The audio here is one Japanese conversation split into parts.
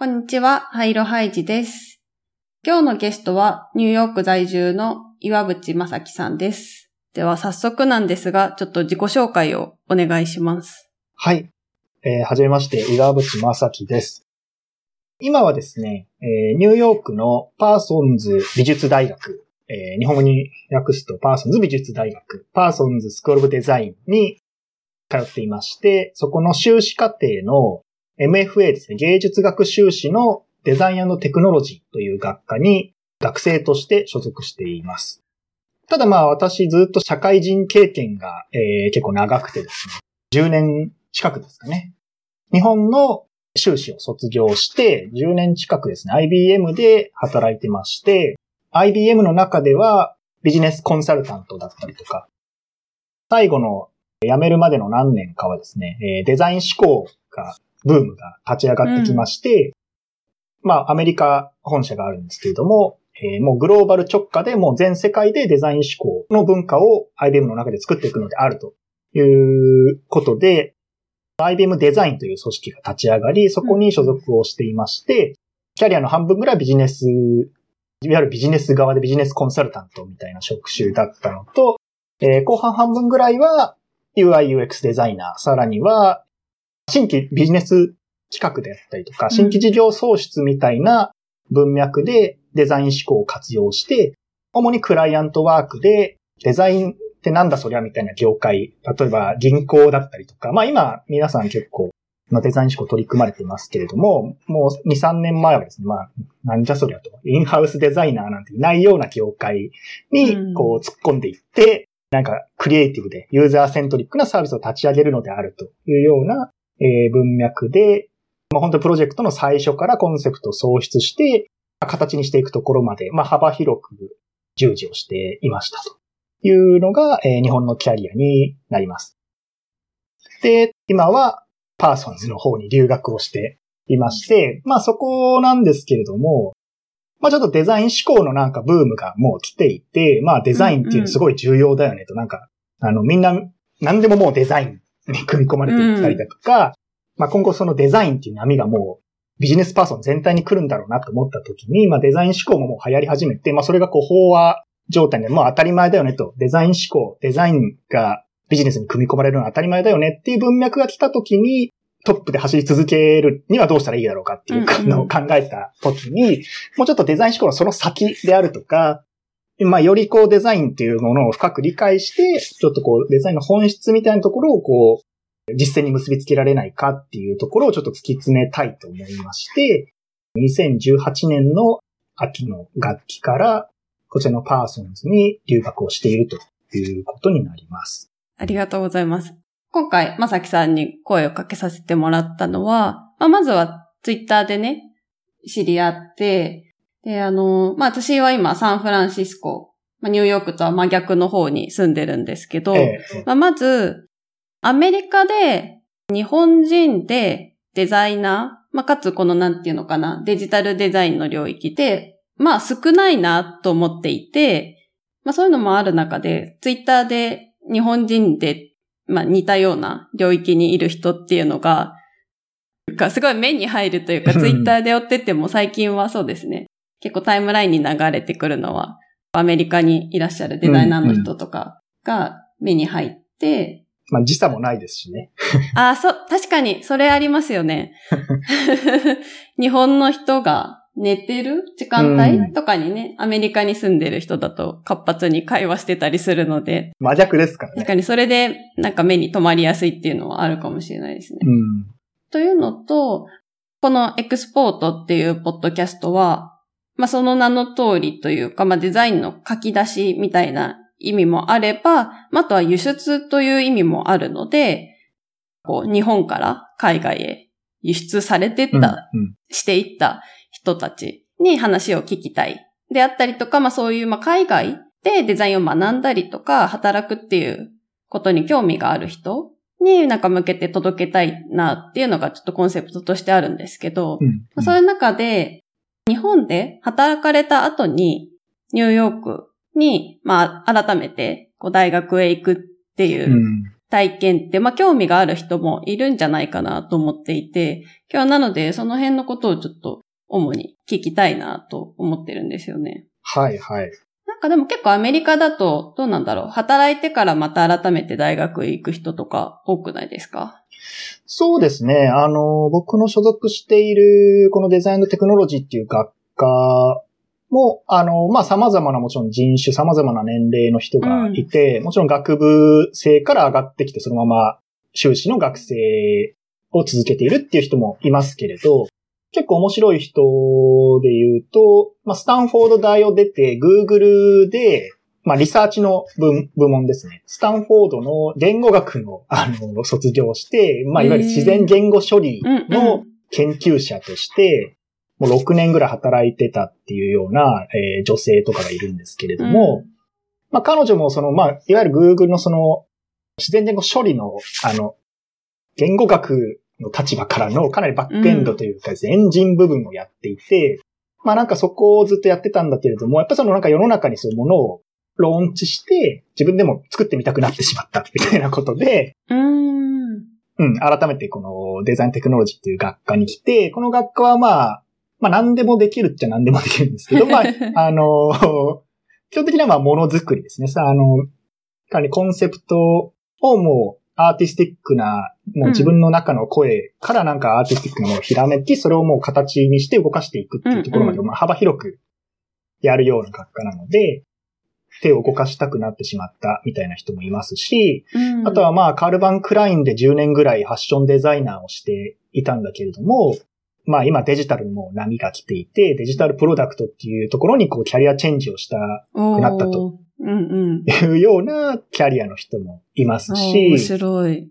こんにちは、ハイロハイジです。今日のゲストはニューヨーク在住の岩渕正樹さんです。では早速なんですが、ちょっと自己紹介をお願いします。はい。えーはじめまして、岩渕正樹です。今はですね、えーニューヨークのパーソンズ美術大学、えー日本語に訳すとパーソンズ美術大学、 Parsons School of Design に通っていまして、そこの修士課程の MFA ですね、芸術学修士のデザインテクノロジーという学科に学生として所属しています。ただまあ私ずっと社会人経験が、えー結構長くてですね、10年近くですかね。日本の修士を卒業して、10年近くですね、IBM で働いてまして、IBM の中ではビジネスコンサルタントだったりとか、最後の辞めるまでの何年かはですね、デザイン思考が、ブームが立ち上がってきまして、まあ、アメリカ本社があるんですけれども、えーもうグローバル直下でもう全世界でデザイン思考の文化を IBM の中で作っていくのであるということで、IBM デザインという組織が立ち上がり、そこに所属をしていまして、キャリアの半分ぐらいビジネス、いわゆるビジネス側でビジネスコンサルタントみたいな職種だったのと、えー後半半分ぐらいは UI UX デザイナー、さらには新規ビジネス企画であったりとか、新規事業創出みたいな文脈でデザイン思考を活用して、主にクライアントワークでデザインってなんだそりゃみたいな業界、例えば銀行だったりとか、まあ今皆さん結構まあデザイン思考取り組まれていますけれども、もう2、3年前はですね、まあなんじゃそりゃと、インハウスデザイナーなんていないような業界うん。にこう突っ込んでいって、なんかクリエイティブでユーザーセントリックなサービスを立ち上げるのであるというような、えー文脈で、まあ本当プロジェクトの最初からコンセプトを創出して、形にしていくところまで、まあ幅広く従事をしていましたというのが、えー日本のキャリアになります。で、今はパーソンズの方に留学をしていまして、まあそこなんですけれども、まあちょっとデザイン思考のなんかブームがもう来ていて、まあデザインっていうのすごい重要だよねと、なんか、あのみんな何でももうデザインに 組み込まれていったりだとか、まあ今後そのデザインっていう波がもうビジネスパーソン全体に来るんだろうなと思った時に、まあデザイン思考ももう流行り始めて、まあそれがこう飽和状態でもう当たり前だよねと、デザイン思考、デザインがビジネスに組み込まれるのは当たり前だよねっていう文脈が来た時に、トップで走り続けるにはどうしたらいいだろうかっていううんうん。のを考えた時に、もうちょっとデザイン思考のその先であるとか、まあ、よりこうデザインっていうものを深く理解して、ちょっとこうデザインの本質みたいなところをこう、実践に結びつけられないかっていうところをちょっと突き詰めたいと思いまして、2018年の秋の学期から、こちらのパーソンズに留学をしているということになります。ありがとうございます。今回、まさきさんに声をかけさせてもらったのは、まあ、まずはツイッターでね、知り合って、で、あの、まあ、私は今サンフランシスコ、まあ、ニューヨークとは真逆の方に住んでるんですけど、ええまあ、まず、アメリカで日本人でデザイナー、まあ、かつこのなんていうのかな、デジタルデザインの領域で、まあ少ないなと思っていて、まあそういうのもある中で、ツイッターで日本人で、まあ似たような領域にいる人っていうのが、がすごい目に入るというか、ツイッターで追ってても最近はそうですね。結構タイムラインに流れてくるのは、アメリカにいらっしゃるデザイナーの人とかが目に入って、まあ時差もないですしね。ああ、そう、確かに、それありますよね。日本の人が寝てる時間うん帯とかにね、アメリカに住んでる人だと活発に会話してたりするので、真逆ですからね。確かにそれでなんか目に留まりやすいっていうのはあるかもしれないですね。うん。というのと、このエクスポートっていうポッドキャストは、まあその名の通りというか、まあデザインの書き出しみたいな意味もあれば、まああとは輸出という意味もあるので、こう日本から海外へ輸出されてっうんた、うんしていった人たちに話を聞きたい。であったりとか、まあそういうまあ海外でデザインを学んだりとか、働くっていうことに興味がある人になんか向けて届けたいなっていうのがちょっとコンセプトとしてあるんですけど、うんまあそういう中で、日本で働かれた後に、ニューヨークに、まあ、改めて、こう、大学へ行くっていううん体験って、まあ興味がある人もいるんじゃないかなと思っていて、今日はなのでその辺のことをちょっと主に聞きたいなと思ってるんですよね。はいはい。なんかでも結構アメリカだとどうなんだろう働いてからまた改めて大学へ行く人とか多くないですか？そうですね。あの、僕の所属しているこのデザインテクノロジーっていう学科も、あの、まあ、様々なもちろん人種、様々な年齢の人がいて、うん、もちろん学部生から上がってきてそのまま修士の学生を続けているっていう人もいますけれど、結構面白い人で言うと、まあ、スタンフォード大を出て、Google で、まあ、リサーチの部部門ですね。スタンフォードの言語学の、あの、卒業して、まあ、いわゆる自然言語処理の研究者として、もう6年ぐらい働いてたっていうような、えー、女性とかがいるんですけれども、うん、まあ、彼女もその、まあ、いわゆる Google のその、自然言語処理の、あの、言語学の立場からのかなりバックエンドというかですね、うん、エンジン部分をやっていて、まあなんかそこをずっとやってたんだけれども、やっぱそのなんか世の中にそういうものをローンチして、自分でも作ってみたくなってしまったみたいなことで、うん。うん、改めてこのデザインテクノロジーっていう学科に来て、この学科はまあ、まあ何でもできるっちゃ何でもできるんですけど、まあ、あの、基本的にはまあものづくりですね。さあ、あの、かにコンセプトをもうアーティスティックな、もう自分の中の声からなんかアーティスティックなものをひらめき、それをもう形にして動かしていくっていうところまで、まあ幅広くやるような学科なので、手を動かしたくなってしまったみたいな人もいますし、あとはまあカルバン・クラインで10年ぐらいファッションデザイナーをしていたんだけれども、まあ今デジタルにも波が来ていて、デジタルプロダクトっていうところにこうキャリアチェンジをしたくなったと。いうようなキャリアの人もいますし、面白い。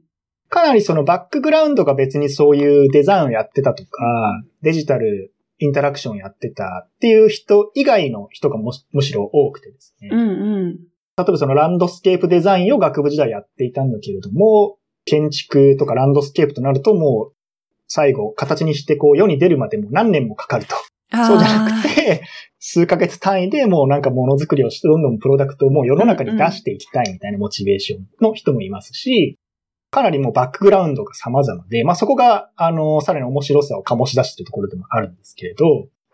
かなりそのバックグラウンドが別にそういうデザインをやってたとか、デジタルインタラクションをやってたっていう人以外の人がむしろ多くてですね。うんうん、例えばそのランドスケープデザインを学部時代やっていたんだけれども、建築とかランドスケープとなるともう最後、形にしてこう世に出るまでも何年もかかると。そうじゃなくて、数ヶ月単位でもうなんかものづくりをして、どんどんプロダクトをもう世の中に出していきたいみたいなモチベーションの人もいますし、かなりもうバックグラウンドが様々で、まあそこが、あの、さらに面白さを醸し出しているところでもあるんですけれど、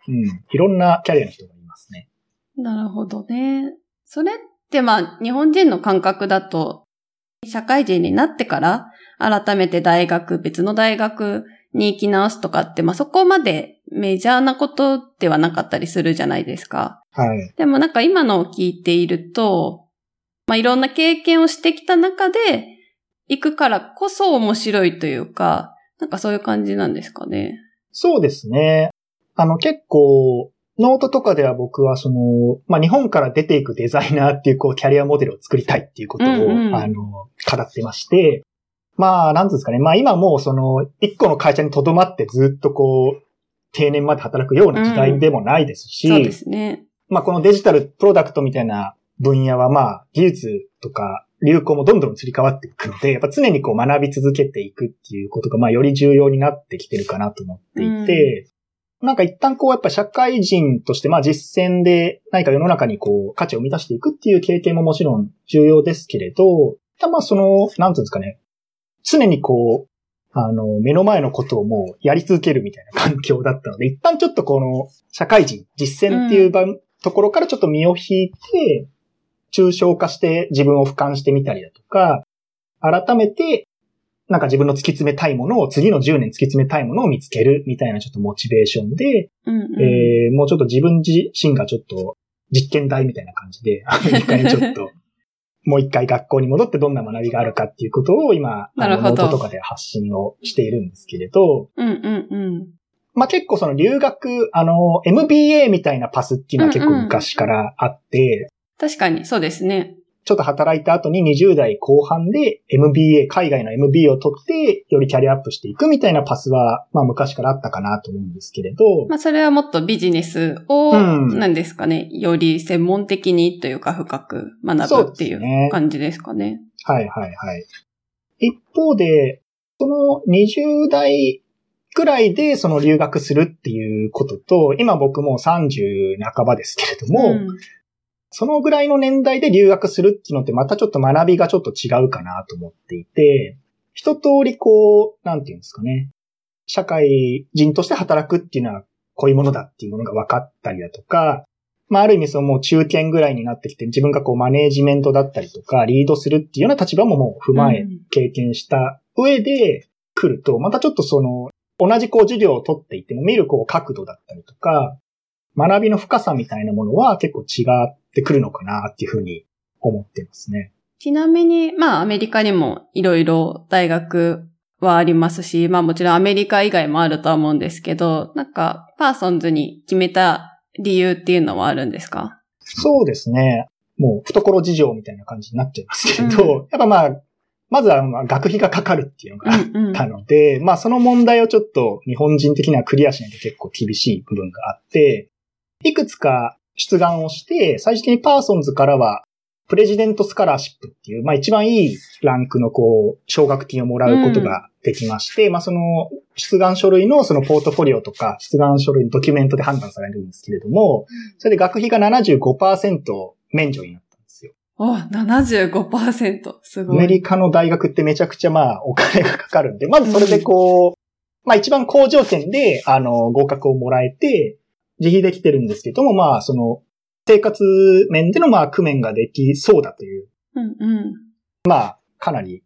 うん、いろんなキャリアの人がいますね。なるほどね。それってまあ日本人の感覚だと、社会人になってから改めて大学、別の大学に行き直すとかって、まあ、そこまでメジャーなことではなかったりするじゃないですか。はい。でもなんか今のを聞いていると、まあ、いろんな経験をしてきた中で、行くからこそ面白いというか、なんかそういう感じなんですかね。そうですね。あの結構、ノートとかでは僕はその、まあ、日本から出ていくデザイナーっていうこうキャリアモデルを作りたいっていうことを、うんうん、あの、語ってまして、まあ、なんですかね。まあ今もうその、一個の会社に留まってずっとこう、定年まで働くような時代でもないですし、うん、そうですね。まあこのデジタルプロダクトみたいな分野はまあ技術とか流行もどんどん移り変わっていくので、やっぱ常にこう学び続けていくっていうことがまあより重要になってきてるかなと思っていて、うん、なんか一旦こうやっぱ社会人としてまあ実践で何か世の中にこう価値を満たしていくっていう経験ももちろん重要ですけれど、まあその、なんていうんですかね、常にこう、あの、目の前のことをもうやり続けるみたいな環境だったので、一旦ちょっとこの、社会人、実践っていう場、うん、ところからちょっと身を引いて、抽象化して自分を俯瞰してみたりだとか、改めて、なんか自分の突き詰めたいものを、次の10年突き詰めたいものを見つけるみたいなちょっとモチベーションで、うんうん、えー、もうちょっと自分自身がちょっと実験台みたいな感じで、アメリカにちょっと もう一回学校に戻ってどんな学びがあるかっていうことを今、なるほど。ノートとかで発信をしているんですけれど、うんうんうん。まあ結構その留学、あの、MBA みたいなパスっていうのは結構昔からあって、確かに、そうですね。ちょっと働いた後に20代後半で MBA、海外の MBA を取って、よりキャリアアップしていくみたいなパスは、まあ昔からあったかなと思うんですけれど。まあそれはもっとビジネスを、なんですかね、より専門的にというか深く学ぶっていう感じですかね。ねはいはいはい。一方で、その20代くらいでその留学するっていうことと、今僕も30半ばですけれども、うんそのぐらいの年代で留学するっていうのってまたちょっと学びがちょっと違うかなと思っていて、一通りこう、なんていうんですかね。社会人として働くっていうのはこういうものだっていうものが分かったりだとか、まあある意味そのもう中堅ぐらいになってきて自分がこうマネージメントだったりとかリードするっていうような立場ももう踏まえ、経験した上で来ると、またちょっとその同じこう授業を取っていても見るこう角度だったりとか、学びの深さみたいなものは結構違ってくるのかなっていうふうに思ってますね。ちなみに、まあアメリカにもいろいろ大学はありますし、まあもちろんアメリカ以外もあるとは思うんですけど、なんかパーソンズに決めた理由っていうのはあるんですか？そうですね。もう懐事情みたいな感じになっちゃいますけど、うん、やっぱまあ、まずは学費がかかるっていうのがあったので、うんうん、まあその問題をちょっと日本人的にはクリアしないと結構厳しい部分があって、いくつか出願をして、最終的にパーソンズからは、 President Scholarship っていう、まあ一番いいランクのこう、奨学金をもらうことができまして、うん、まあその、出願書類のそのポートフォリオとか、出願書類のドキュメントで判断されるんですけれども、それで学費が75%免除になったんですよ。お、75%。すごい。アメリカの大学ってめちゃくちゃまあお金がかかるんで、まずそれでこう、うん、まあ一番高条件で、あの、合格をもらえて、自費できてるんですけども、まあ、その、生活面でのまあ、工面ができそうだという。うんうん。まあ、かなり、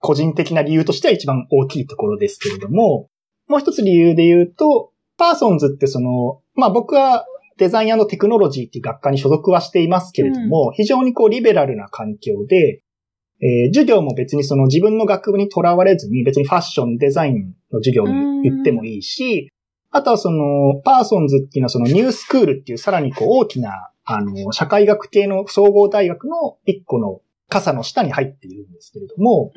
個人的な理由としては一番大きいところですけれども、もう一つ理由で言うと、パーソンズってその、まあ僕はデザインテクノロジーっていう学科に所属はしていますけれども、うん、非常にこうリベラルな環境で、えー、授業も別にその自分の学部にとらわれずに別にファッション、デザインの授業に行ってもいいし、あとはその、パーソンズっていうのはそのニュースクールっていうさらにこう大きな、あの、社会学系の総合大学の一個の傘の下に入っているんですけれども、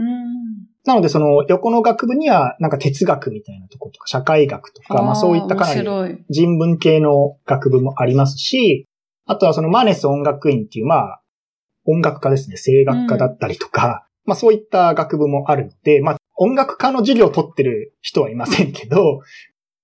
なのでその横の学部にはなんか哲学みたいなところとか社会学とか、まあそういったかなり人文系の学部もありますし、あとはそのマネス音楽院っていうまあ音楽家ですね、声楽家だったりとか、うん、まあそういった学部もあるので、まあ音楽家の授業を取ってる人はいませんけど、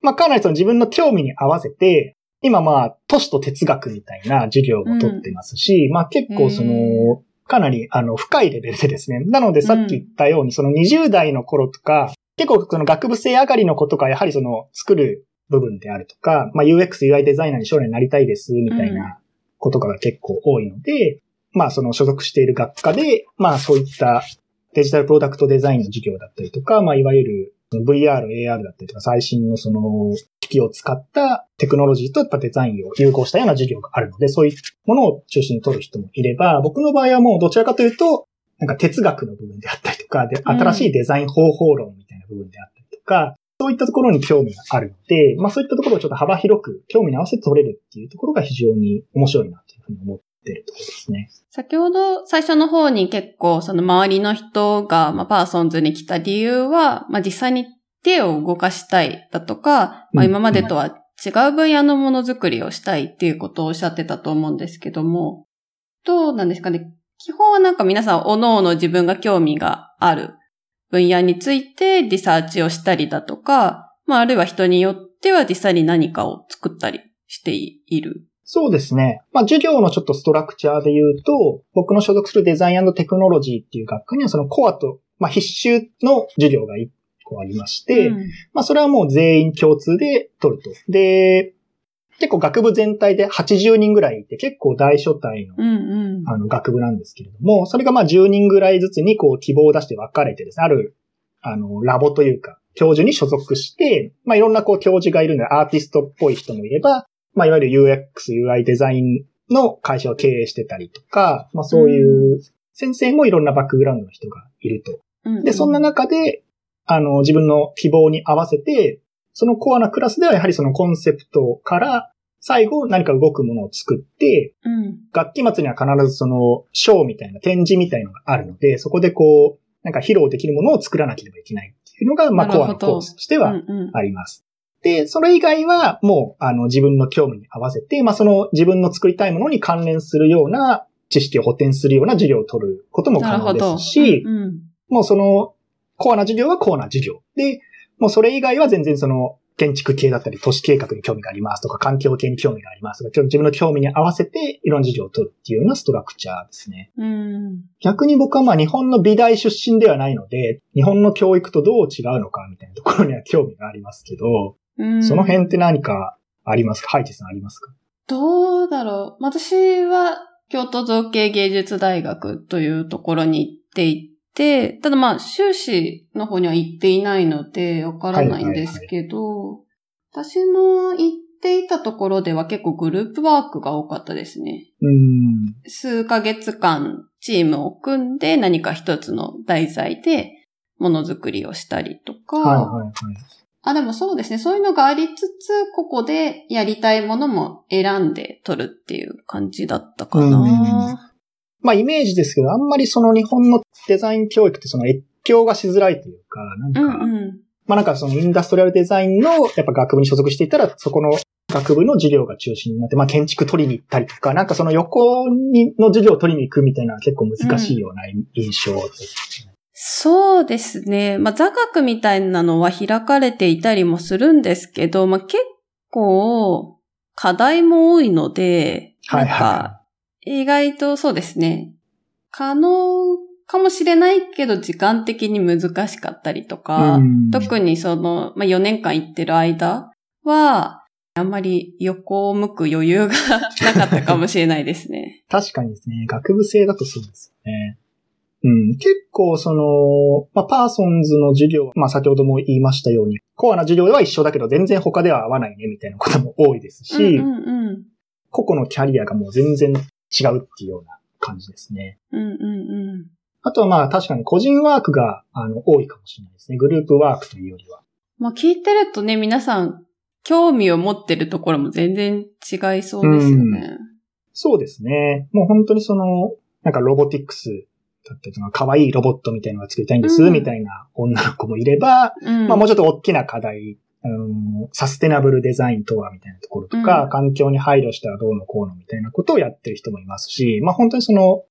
まあ、かなりその自分の興味に合わせて、今まあ、都市と哲学みたいな授業も取ってますし、うん、まあ結構その、かなりあの深いレベルでですね。なのでさっき言ったように、その20代の頃とか、結構その学部生上がりの子とか、やはりその作る部分であるとか、まあ UX、UI デザイナーに将来なりたいです、みたいなことが結構多いので、うん、まあその所属している学科で、まあそういったデジタルプロダクトデザインの授業だったりとか、まあいわゆる VR、AR だったりとか最新のその機器を使ったテクノロジーとやっぱデザインを融合したような授業があるので、そういうものを中心に取る人もいれば、僕の場合はもうどちらかというと、なんか哲学の部分であったりとか、で、新しいデザイン方法論みたいな部分であったりとか、うん、そういったところに興味があるので、まあそういったところをちょっと幅広く興味に合わせて取れるっていうところが非常に面白いなというふうに思ってるところですね。先ほど最初の方に結構その周りの人が、まあ、パーソンズに来た理由は、まあ実際に手を動かしたいだとか、まあ、今までとは違う分野のものづくりをしたいっていうことをおっしゃってたと思うんですけども、どうなんですかね？基本はなんか皆さん、おのおの自分が興味がある分野についてリサーチをしたりだとか、まあ、あるいは人によっては実際に何かを作ったりしている。そうですね。まあ、授業のちょっとストラクチャーで言うと、僕の所属するデザインテクノロジーっていう学科にはそのコアと、まあ、必修の授業が個ありまして、うん、まあそれはもう全員共通で取ると。で、結構学部全体で80人ぐらいいて結構大所帯の,、あの学部なんですけれども、それがまあ10人ぐらいずつにこう希望を出して分かれてですね、あるあのラボというか教授に所属して、まあいろんなこう教授がいるのでアーティストっぽい人もいれば、まあいわゆる UX、UI デザインの会社を経営してたりとか、まあそういう先生もいろんなバックグラウンドの人がいると。で、そんな中で、あの、自分の希望に合わせて、そのコアなクラスではやはりそのコンセプトから最後何か動くものを作って、うん、楽器末には必ずそのショーみたいな展示みたいのがあるので、そこでこう、なんか披露できるものを作らなければいけないっていうのが、まあコアのコースとしてはあります。それ以外はもう、あの、自分の興味に合わせて、まあその自分の作りたいものに関連するような知識を補填するような授業を取ることも可能ですし、うんうん、もうそのコアな授業はコアな授業。で、もうそれ以外は全然その、建築系だったり、都市計画に興味がありますとか、環境系に興味がありますとか、自分の興味に合わせていろんな授業を取るっていうようなストラクチャーですね。うん。逆に僕はまあ日本の美大出身ではないので、日本の教育とどう違うのかみたいなところには興味がありますけど、うんその辺って何かありますか？ハイチさんありますか？どうだろう。私は京都造形芸術大学というところに行っていて、ただまあ修士の方には行っていないのでわからないんですけど、私の行っていたところでは結構グループワークが多かったですね。うーん。数ヶ月間チームを組んで何か一つの題材でものづくりをしたりとか、はいはいはい。あ、でもそうですね。そういうのがありつつ、ここでやりたいものも選んで取るっていう感じだったかな。まあイメージですけど、あんまりその日本のデザイン教育ってその越境がしづらいというか、なんか、うんうん。まあなんかそのインダストリアルデザインのやっぱ学部に所属していたら、そこの学部の授業が中心になって、まあ建築取りに行ったりとか、なんかその横にの授業を取りに行くみたいな結構難しいような印象です、ねそうですね。まあ、座学みたいなのは開かれていたりもするんですけど、まあ、結構課題も多いので、はいなんかは意外とそうですね。可能かもしれないけど、時間的に難しかったりとか、うん特にその、まあ、4年間行ってる間は、あんまり横を向く余裕が なかったかもしれないですね。確かにですね、学部生だとそうですよね。うん、結構その、まあ、パーソンズの授業、まあ、先ほども言いましたように、コアな授業では一緒だけど全然他では合わないねみたいなことも多いですし、うんうんうん。個々のキャリアがもう全然違うっていうような感じですね。うんうんうん。あとはまあ確かに個人ワークがあの多いかもしれないですね。グループワークというよりは。まあ聞いてるとね、皆さん、興味を持ってるところも全然違いそうですよね。そうですね。もう本当にその、なんかロボティックスだったりとか、可愛いロボットみたいなのが作りたいんです、うん。みたいな女の子もいれば、うん。まあもうちょっと大きな課題、あのサステナブルデザインとはみたいなところとか、うん。環境に配慮したらどうのこうのみたいなことをやってる人もいますし、まあ本当にその、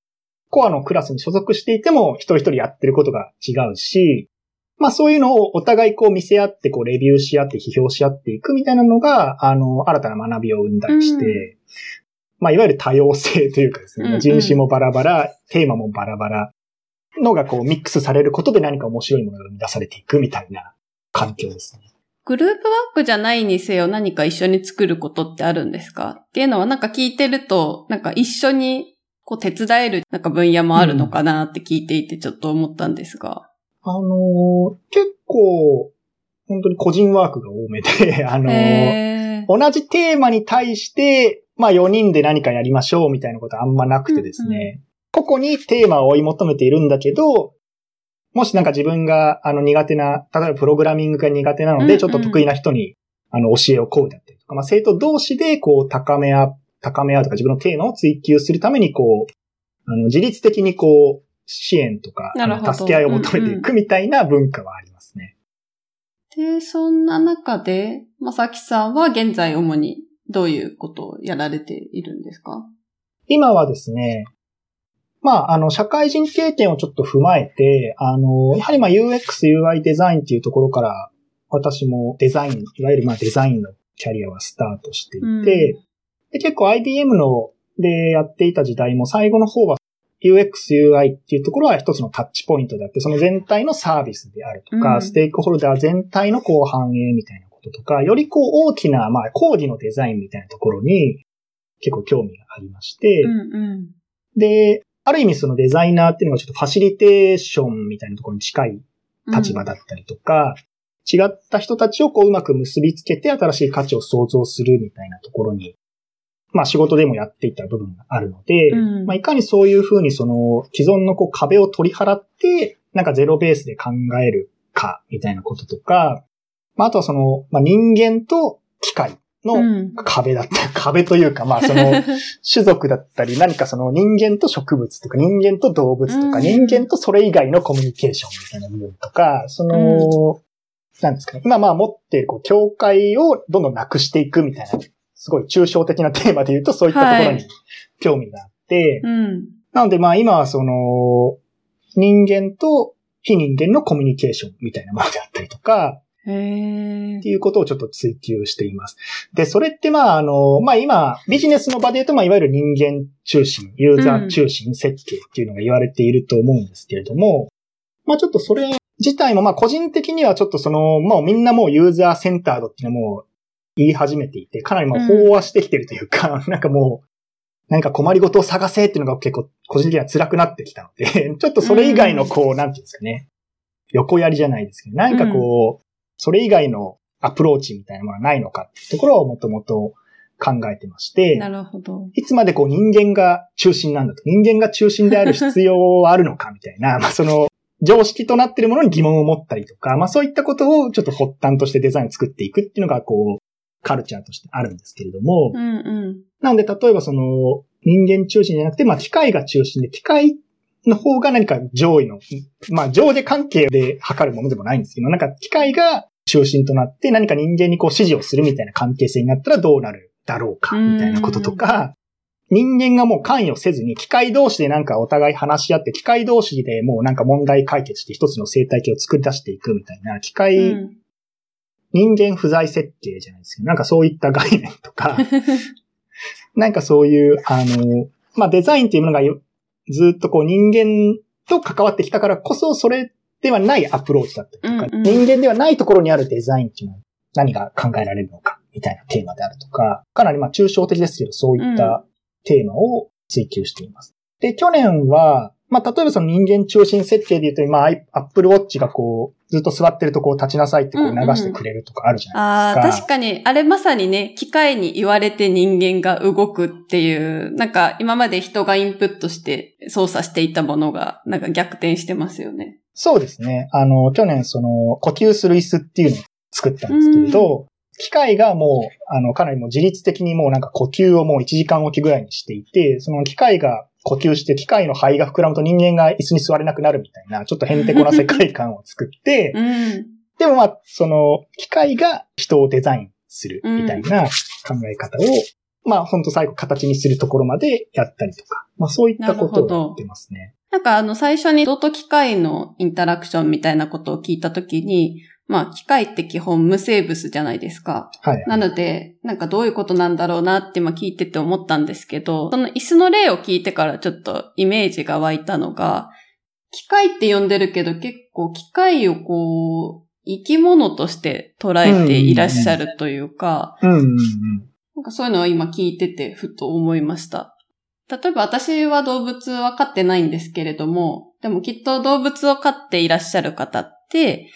コアのクラスに所属していても一人一人やってることが違うし、まあそういうのをお互いこう見せ合って、こうレビューし合って批評し合っていくみたいなのが、あの、新たな学びを生んだりして、うんまあいわゆる多様性というかですね、うんうん人種もバラバラ、テーマもバラバラのがこうミックスされることで何か面白いものが生み出されていくみたいな環境ですね。グループワークじゃないにせよ何か一緒に作ることってあるんですか？っていうのはなんか聞いてると、なんか一緒にこう手伝えるなんか分野もあるのかなって聞いていてちょっと思ったんですが。あのー結構、本当に個人ワークが多めで、あのー同じテーマに対して、まあ4人で何かやりましょうみたいなことはあんまなくてですね、個々にテーマを追い求めているんだけど、もしなんか自分があの苦手な、例えばプログラミングが苦手なので、うんうん。ちょっと得意な人にあの教えをこうだったりとか、まあ生徒同士でこう高め合う、高め合うとか自分のテーマを追求するためにこう、あの自律的にこう支援とか、助け合いを求めていくみたいな文化はありますね。で、そんな中で、まさきさんは現在主にどういうことをやられているんですか？今はですね、まあ、あの、社会人経験をちょっと踏まえて、あの、やはりまあ UX、UI デザインっていうところから、私もデザイン、いわゆるまあデザインのキャリアはスタートしていて、うん。で結構 IBM のでやっていた時代も最後の方は UX、UI っていうところは一つのタッチポイントであって、その全体のサービスであるとか、うん。ステークホルダー全体のこう反映みたいなこととか、よりこう大きな、まあ、講義のデザインみたいなところに結構興味がありまして、うんうん。で、ある意味そのデザイナーっていうのがちょっとファシリテーションみたいなところに近い立場だったりとか、違った人たちをこううまく結びつけて新しい価値を創造するみたいなところに、まあ仕事でもやっていた部分があるので、うんまあいかにそういうふうにその既存のこう壁を取り払って、なんかゼロベースで考えるかみたいなこととか、まああとはその、まあ人間と機械のうん。壁だった、壁というかまあその、種族だったり、何かその人間と植物とか人間と動物とか、うん。人間とそれ以外のコミュニケーションみたいな部分とか、その、なんですかね。今まあ持っているこう境界をどんどんなくしていくみたいな、すごい抽象的なテーマで言うとそういったところにはい。興味があって、うん。なのでまあ今はその、人間と非人間のコミュニケーションみたいなものであったりとか、へっていうことをちょっと追求しています。で、それってまあ、あの、まあ今、ビジネスの場で言うと、まあいわゆる人間中心、ユーザー中心設計っていうのが言われていると思うんですけれども、まあちょっとそれ自体もまあ個人的にはちょっとその、もうみんなもうユーザーセンタードっていうのも言い始めていて、かなりもう飽和してきてるというか、なんかもう、何か困りごとを探せっていうのが結構個人的には辛くなってきたので、ちょっとそれ以外のこう、なんていうんですかね、横やりじゃないですけど、なんかこう、それ以外のアプローチみたいなものはないのかっていうところをもともと考えてまして、なるほど。いつまでこう人間が中心なんだと、人間が中心である必要はあるのかみたいな、まあその、常識となっているものに疑問を持ったりとか、まあそういったことをちょっと発端としてデザインを作っていくっていうのがこう、カルチャーとしてあるんですけれども、うんうん。なので例えばその、人間中心じゃなくて、まあ機械が中心で、機械の方が何か上位の、まあ上下関係で測るものでもないんですけど、なんか機械が中心となって何か人間にこう指示をするみたいな関係性になったらどうなるだろうか、みたいなこととか、人間がもう関与せずに機械同士でなんかお互い話し合って、機械同士でもうなんか問題解決して一つの生態系を作り出していくみたいな、機う械、ん人間不在設計じゃないですけど、なんかそういった概念とか、なんかそういう、あの、まあ、デザインっていうものがよずっとこう人間と関わってきたからこそ、それではないアプローチだったりとか、うんうん人間ではないところにあるデザインっていうのは何が考えられるのか、みたいなテーマであるとか、かなりまあ抽象的ですけど、そういったテーマを追求しています。で、去年は、まあ、例えばその人間中心設計で言うと、まあ、アップルウォッチがこう、ずっと座ってるとこう立ちなさいってこう流してくれるとかあるじゃなああ、いですか。確かに、あれまさにね、機械に言われて人間が動くっていう、なんか今まで人がインプットして操作していたものが、なんか逆転してますよね。そうですね。あの、去年その、呼吸する椅子っていうのを作ったんですけれど、機械がもう、あの、かなりもう自律的にもうなんか呼吸をもう1時間おきぐらいにしていて、その機械が呼吸して機械の肺が膨らむと人間が椅子に座れなくなるみたいな、ちょっとヘンテコな世界観を作って う、ん。でもまあ、その、機械が人をデザインするみたいな考え方を、まあ、ほんと最後形にするところまでやったりとか、まあそういったことをやってますね。なんかあの最初に人と機械のインタラクションみたいなことを聞いたときに、まあ機械って基本無生物じゃないですか。はい。なので、なんかどういうことなんだろうなって今聞いてて思ったんですけど、その椅子の例を聞いてからちょっとイメージが湧いたのが、機械って呼んでるけど結構機械をこう、生き物として捉えていらっしゃるというか、うん。うん。うん。なん。かそういうのを今聞いててふと思いました。例えば私は動物は飼ってないんですけれども、でもきっと動物を飼っていらっしゃる方って、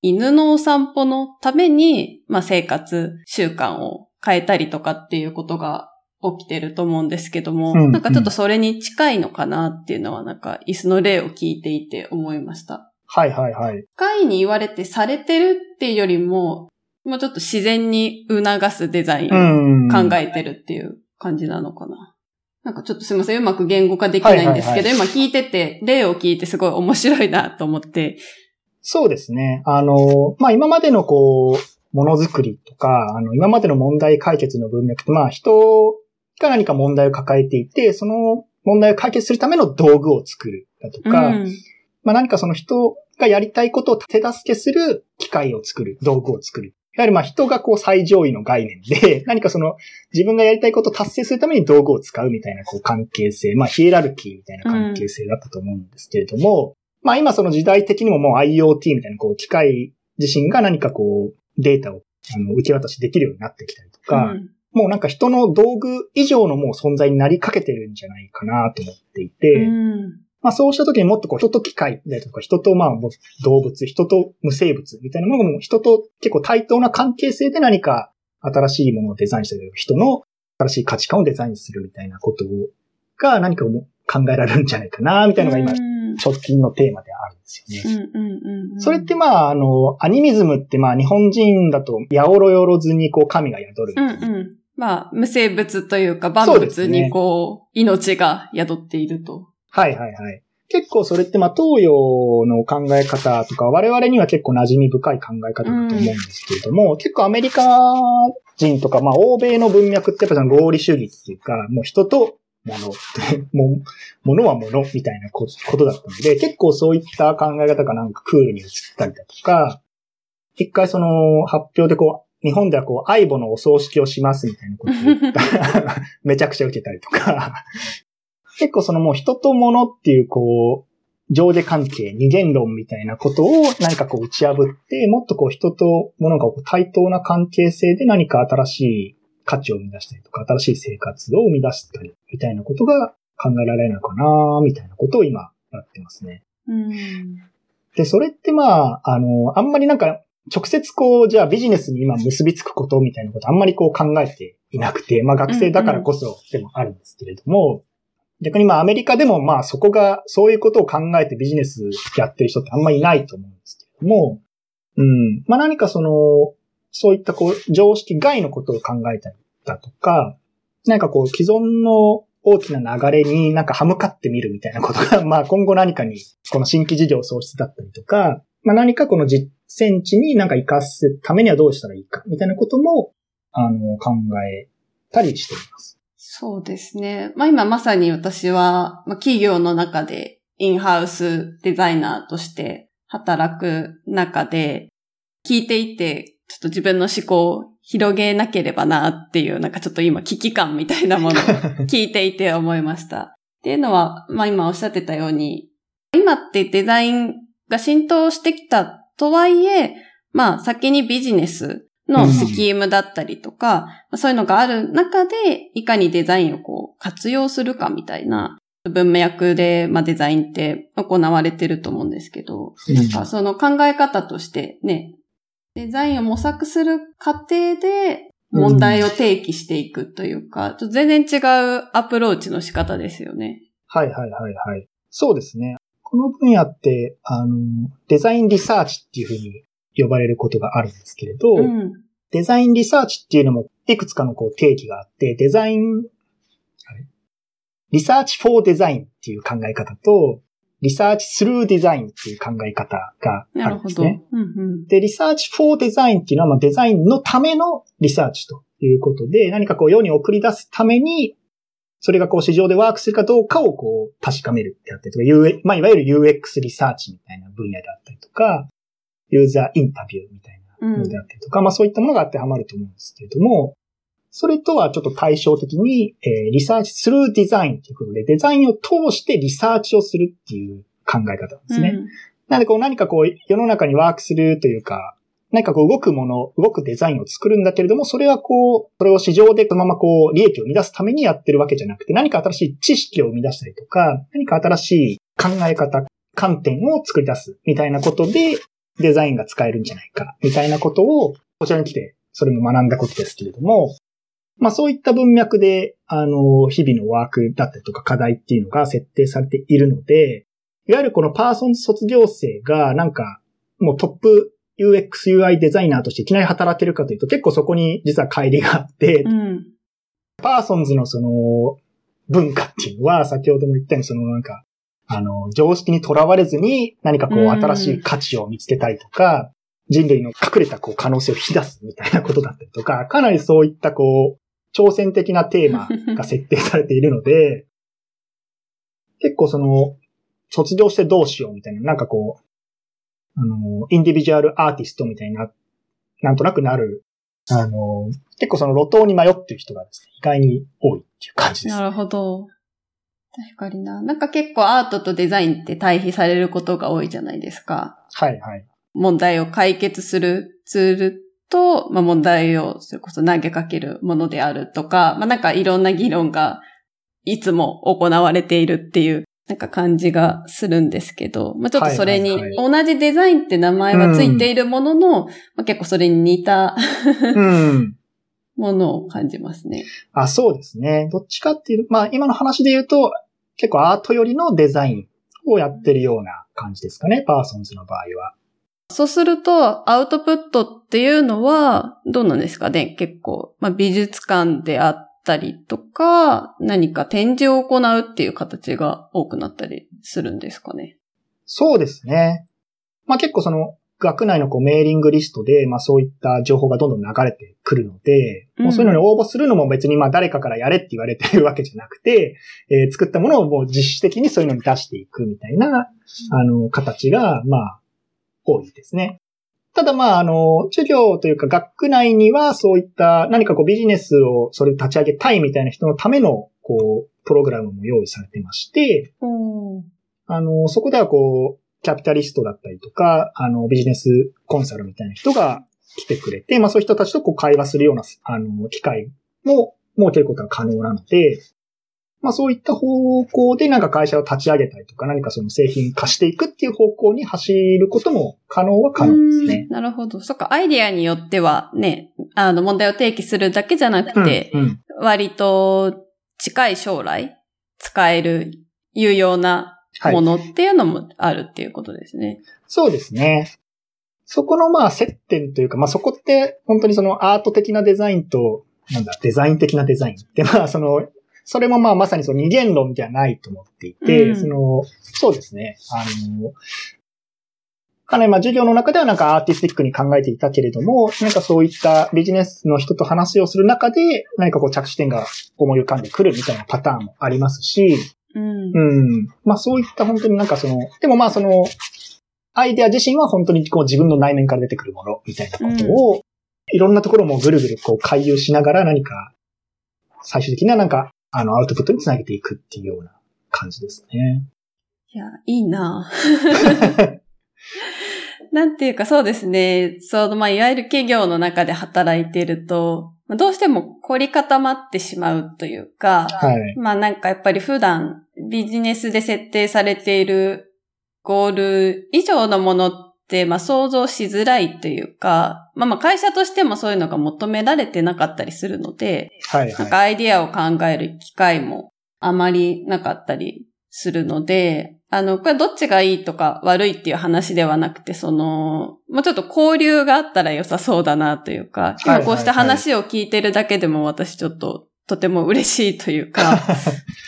犬のお散歩のために、まあ生活習慣を変えたりとかっていうことが起きてると思うんですけども、うんなんかちょっとそれに近いのかなっていうのはなんか椅子の例を聞いていて思いました。はいはいはい。機械に言われてされてるっていうよりも、もうちょっと自然に促すデザインをうん。考えてるっていう感じなのかな。なんかちょっとすいません、うまく言語化できないんですけど、はい今聞いてて、例を聞いてすごい面白いなと思って。そうですね。あの、まあ、今までのこう、ものづくりとか、あの、今までの問題解決の文脈って、まあ、人が何か問題を抱えていて、その問題を解決するための道具を作るだとか、うん。まあ、何かその人がやりたいことを手助けする機械を作る、道具を作る。やはりまあ人がこう最上位の概念で、何かその自分がやりたいことを達成するために道具を使うみたいなこう関係性、まあヒエラルキーみたいな関係性だったと思うんですけれども、まあ今その時代的にももう IoT みたいなこう機械自身が何かこうデータをあの受け渡しできるようになってきたりとか、うん。もうなんか人の道具以上のもう存在になりかけてるんじゃないかなと思っていて、うんまあそうした時にもっとこう人と機械でとか人とまあ動物、人と無生物みたいなものがもう人と結構対等な関係性で何か新しいものをデザインしてる人の新しい価値観をデザインするみたいなことが何か考えられるんじゃないかなみたいなのが今うん直近のテーマであるんですよね。うんうんうんうんそれってまああの、アニミズムってまあ日本人だと、やおろよろずにこう神が宿るみうん。うん。まあ、無生物というか万物にこう、命が宿っていると。はいはいはい。結構それってまあ東洋の考え方とか我々には結構馴染み深い考え方だと思うんですけれども、結構アメリカ人とかまあ欧米の文脈ってやっぱその合理主義っていうか、もう人と物、も物は物みたいなことだったので、結構そういった考え方がなんかクールに移ったりだとか、一回その発表でこう、日本ではこう、愛母のお葬式をしますみたいなことを言ったら めちゃくちゃ受けたりとか、結構そのもう人と物っていうこう、上下関係、二元論みたいなことを何かこう打ち破って、もっとこう人と物がこう対等な関係性で何か新しい価値を生み出したりとか、新しい生活を生み出したり、みたいなことが考えられるのかな、みたいなことを今やってますね。で、それってまあ、あの、あんまりなんか、直接こう、じゃあビジネスに今結びつくことみたいなことあんまりこう考えていなくて、まあ学生だからこそでもあるんですけれども、逆にまあアメリカでもまあそこが、そういうことを考えてビジネスやってる人ってあんまりいないと思うんですけども、うん。まあ何かその、そういったこう、常識外のことを考えたりだとか、なんかこう、既存の大きな流れになんか歯向かってみるみたいなことが、まあ今後何かに、この新規事業創出だったりとか、まあ何かこの実践地になんか活かすためにはどうしたらいいか、みたいなことも、あの、考えたりしています。そうですね。まあ今まさに私は、まあ、企業の中でインハウスデザイナーとして働く中で、聞いていて、ちょっと自分の思考を広げなければなっていう、なんかちょっと今危機感みたいなものを 聞いていて思いました。っていうのは、まあ今おっしゃってたように、今ってデザインが浸透してきたとはいえ、まあ先にビジネスのスキームだったりとか、うん、そういうのがある中で、いかにデザインをこう活用するかみたいな文脈で、まあ、デザインって行われてると思うんですけど、うん、なんかその考え方としてね、デザインを模索する過程で問題を提起していくというか、うん、全然違うアプローチの仕方ですよね。はいはいはいはい。そうですね。この分野って、あの、デザインリサーチっていうふうに呼ばれることがあるんですけれど、うん、デザインリサーチっていうのもいくつかのこう定義があって、デザイン、リサーチフォーデザインっていう考え方と、research through design っていう考え方があるんですね。うんうん、で、 research for design っていうのは、まあ、デザインのためのリサーチということで、何かこう世に送り出すために、それがこう市場でワークするかどうかをこう確かめるってあったりとか、まあ、いわゆる UX リサーチみたいな分野であったりとか、ユーザーインタビューみたいなものであったりとか、うん、まあそういったものが当てはまると思うんですけれども、それとはちょっと対照的に、えー、 research through design ということで、デザインを通してリサーチをするっていう考え方なんですね。うん、なのでこう何かこう世の中にワークするというか、何かこう動くもの、動くデザインを作るんだけれども、それはこう、それを市場でそのままこう、利益を生み出すためにやってるわけじゃなくて、何か新しい知識を生み出したりとか、何か新しい考え方、観点を作り出すみたいなことで、デザインが使えるんじゃないか、みたいなことを、こちらに来て、それも学んだことですけれども、まあそういった文脈で、あの、日々のワークだったりとか課題っていうのが設定されているので、いわゆるこのパーソン卒業生がなんか、もうトップ UX UI デザイナーとしていきなり働けるかというと結構そこに実は乖離があって、うん、パーソンズのその文化っていうのは先ほども言ったようにそのなんか、あの、常識にとらわれずに何かこう新しい価値を見つけたりとか、人類の隠れたこう可能性を引き出すみたいなことだったりとか、かなりそういったこう、挑戦的なテーマが設定されているので、結構その、卒業してどうしようみたいな、なんかこう、あの、インディビジュアルアーティストみたいな、なんとなくなる、あの、結構その路頭に迷ってる人がですね、意外に多いっていう感じです、ね。なるほど。確かにな。なんか結構アートとデザインって対比されることが多いじゃないですか。はいはい。問題を解決するツールと、まあ、問題をそれこそ投げかけるものであるとか、まあ、なんかいろんな議論がいつも行われているっていうなんか感じがするんですけど、まあ、ちょっとそれに、同じデザインって名前はついているものの、まあ、結構それに似た ものを感じますね。あ、そうですね。どっちかっていう、まあ今の話で言うと、結構アート寄りのデザインをやってるような感じですかね、パーソンズの場合は。そうすると、アウトプットっていうのは、どうなんですか？ね結構、まあ、美術館であったりとか、何か展示を行うっていう形が多くなったりするんですかね？そうですね。まあ、結構その、学内のこうメーリングリストで、まあそういった情報がどんどん流れてくるので、うん、もうそういうのに応募するのも別にまあ誰かからやれって言われてるわけじゃなくて、えー、作ったものをもう実質的にそういうのに出していくみたいな、あの、形が、まあ、多いですね。ただまあ、あの、授業というか学区内にはそういった何かこうビジネスをそれ立ち上げたいみたいな人のための、こう、プログラムも用意されてまして、あの、そこではこう、キャピタリストだったりとか、あの、ビジネスコンサルみたいな人が来てくれて、まあそういう人たちとこう会話するような、あの、機会も設けることが可能なので、まあそういった方向でなんか会社を立ち上げたりとか何かその製品化していくっていう方向に走ることも可能は可能ですね。なるほど。そっか、アイディアによってはね、あの問題を提起するだけじゃなくて、うんうん、割と近い将来使える有用なものっていうのもあるっていうことですね。はい、そうですね。そこのまあ接点というか、まあそこって本当にそのアート的なデザインと、なんだ、デザイン的なデザインってまあそのそれもまあまさにその二元論ではないと思っていて、うん、その、そうですね。あの、かなりまあ授業の中ではなんかアーティスティックに考えていたけれども、なんかそういったビジネスの人と話をする中で、何かこう着地点が思い浮かんでくるみたいなパターンもありますし、うん。うん。まあそういった本当になんかその、でもまあその、アイデア自身は本当にこう自分の内面から出てくるものみたいなことを、うん、いろんなところもぐるぐるこう回遊しながら何か、最終的ななんかあの、アウトプットにつなげていくっていうような感じですね。いや、いいな なんていうかそうですね。その、まあ、いわゆる企業の中で働いていると、どうしても凝り固まってしまうというか、はい、まあなんかやっぱり普段ビジネスで設定されているゴール以上のものって、まあ想像しづらいというか、まあまあ会社としてもそういうのが求められてなかったりするので、はいはい、なんかアイディアを考える機会もあまりなかったりするので、あの、これどっちがいいとか悪いっていう話ではなくて、その、もうちょっと交流があったら良さそうだなというか、今こうした話を聞いてるだけでも私ちょっととても嬉しいというか。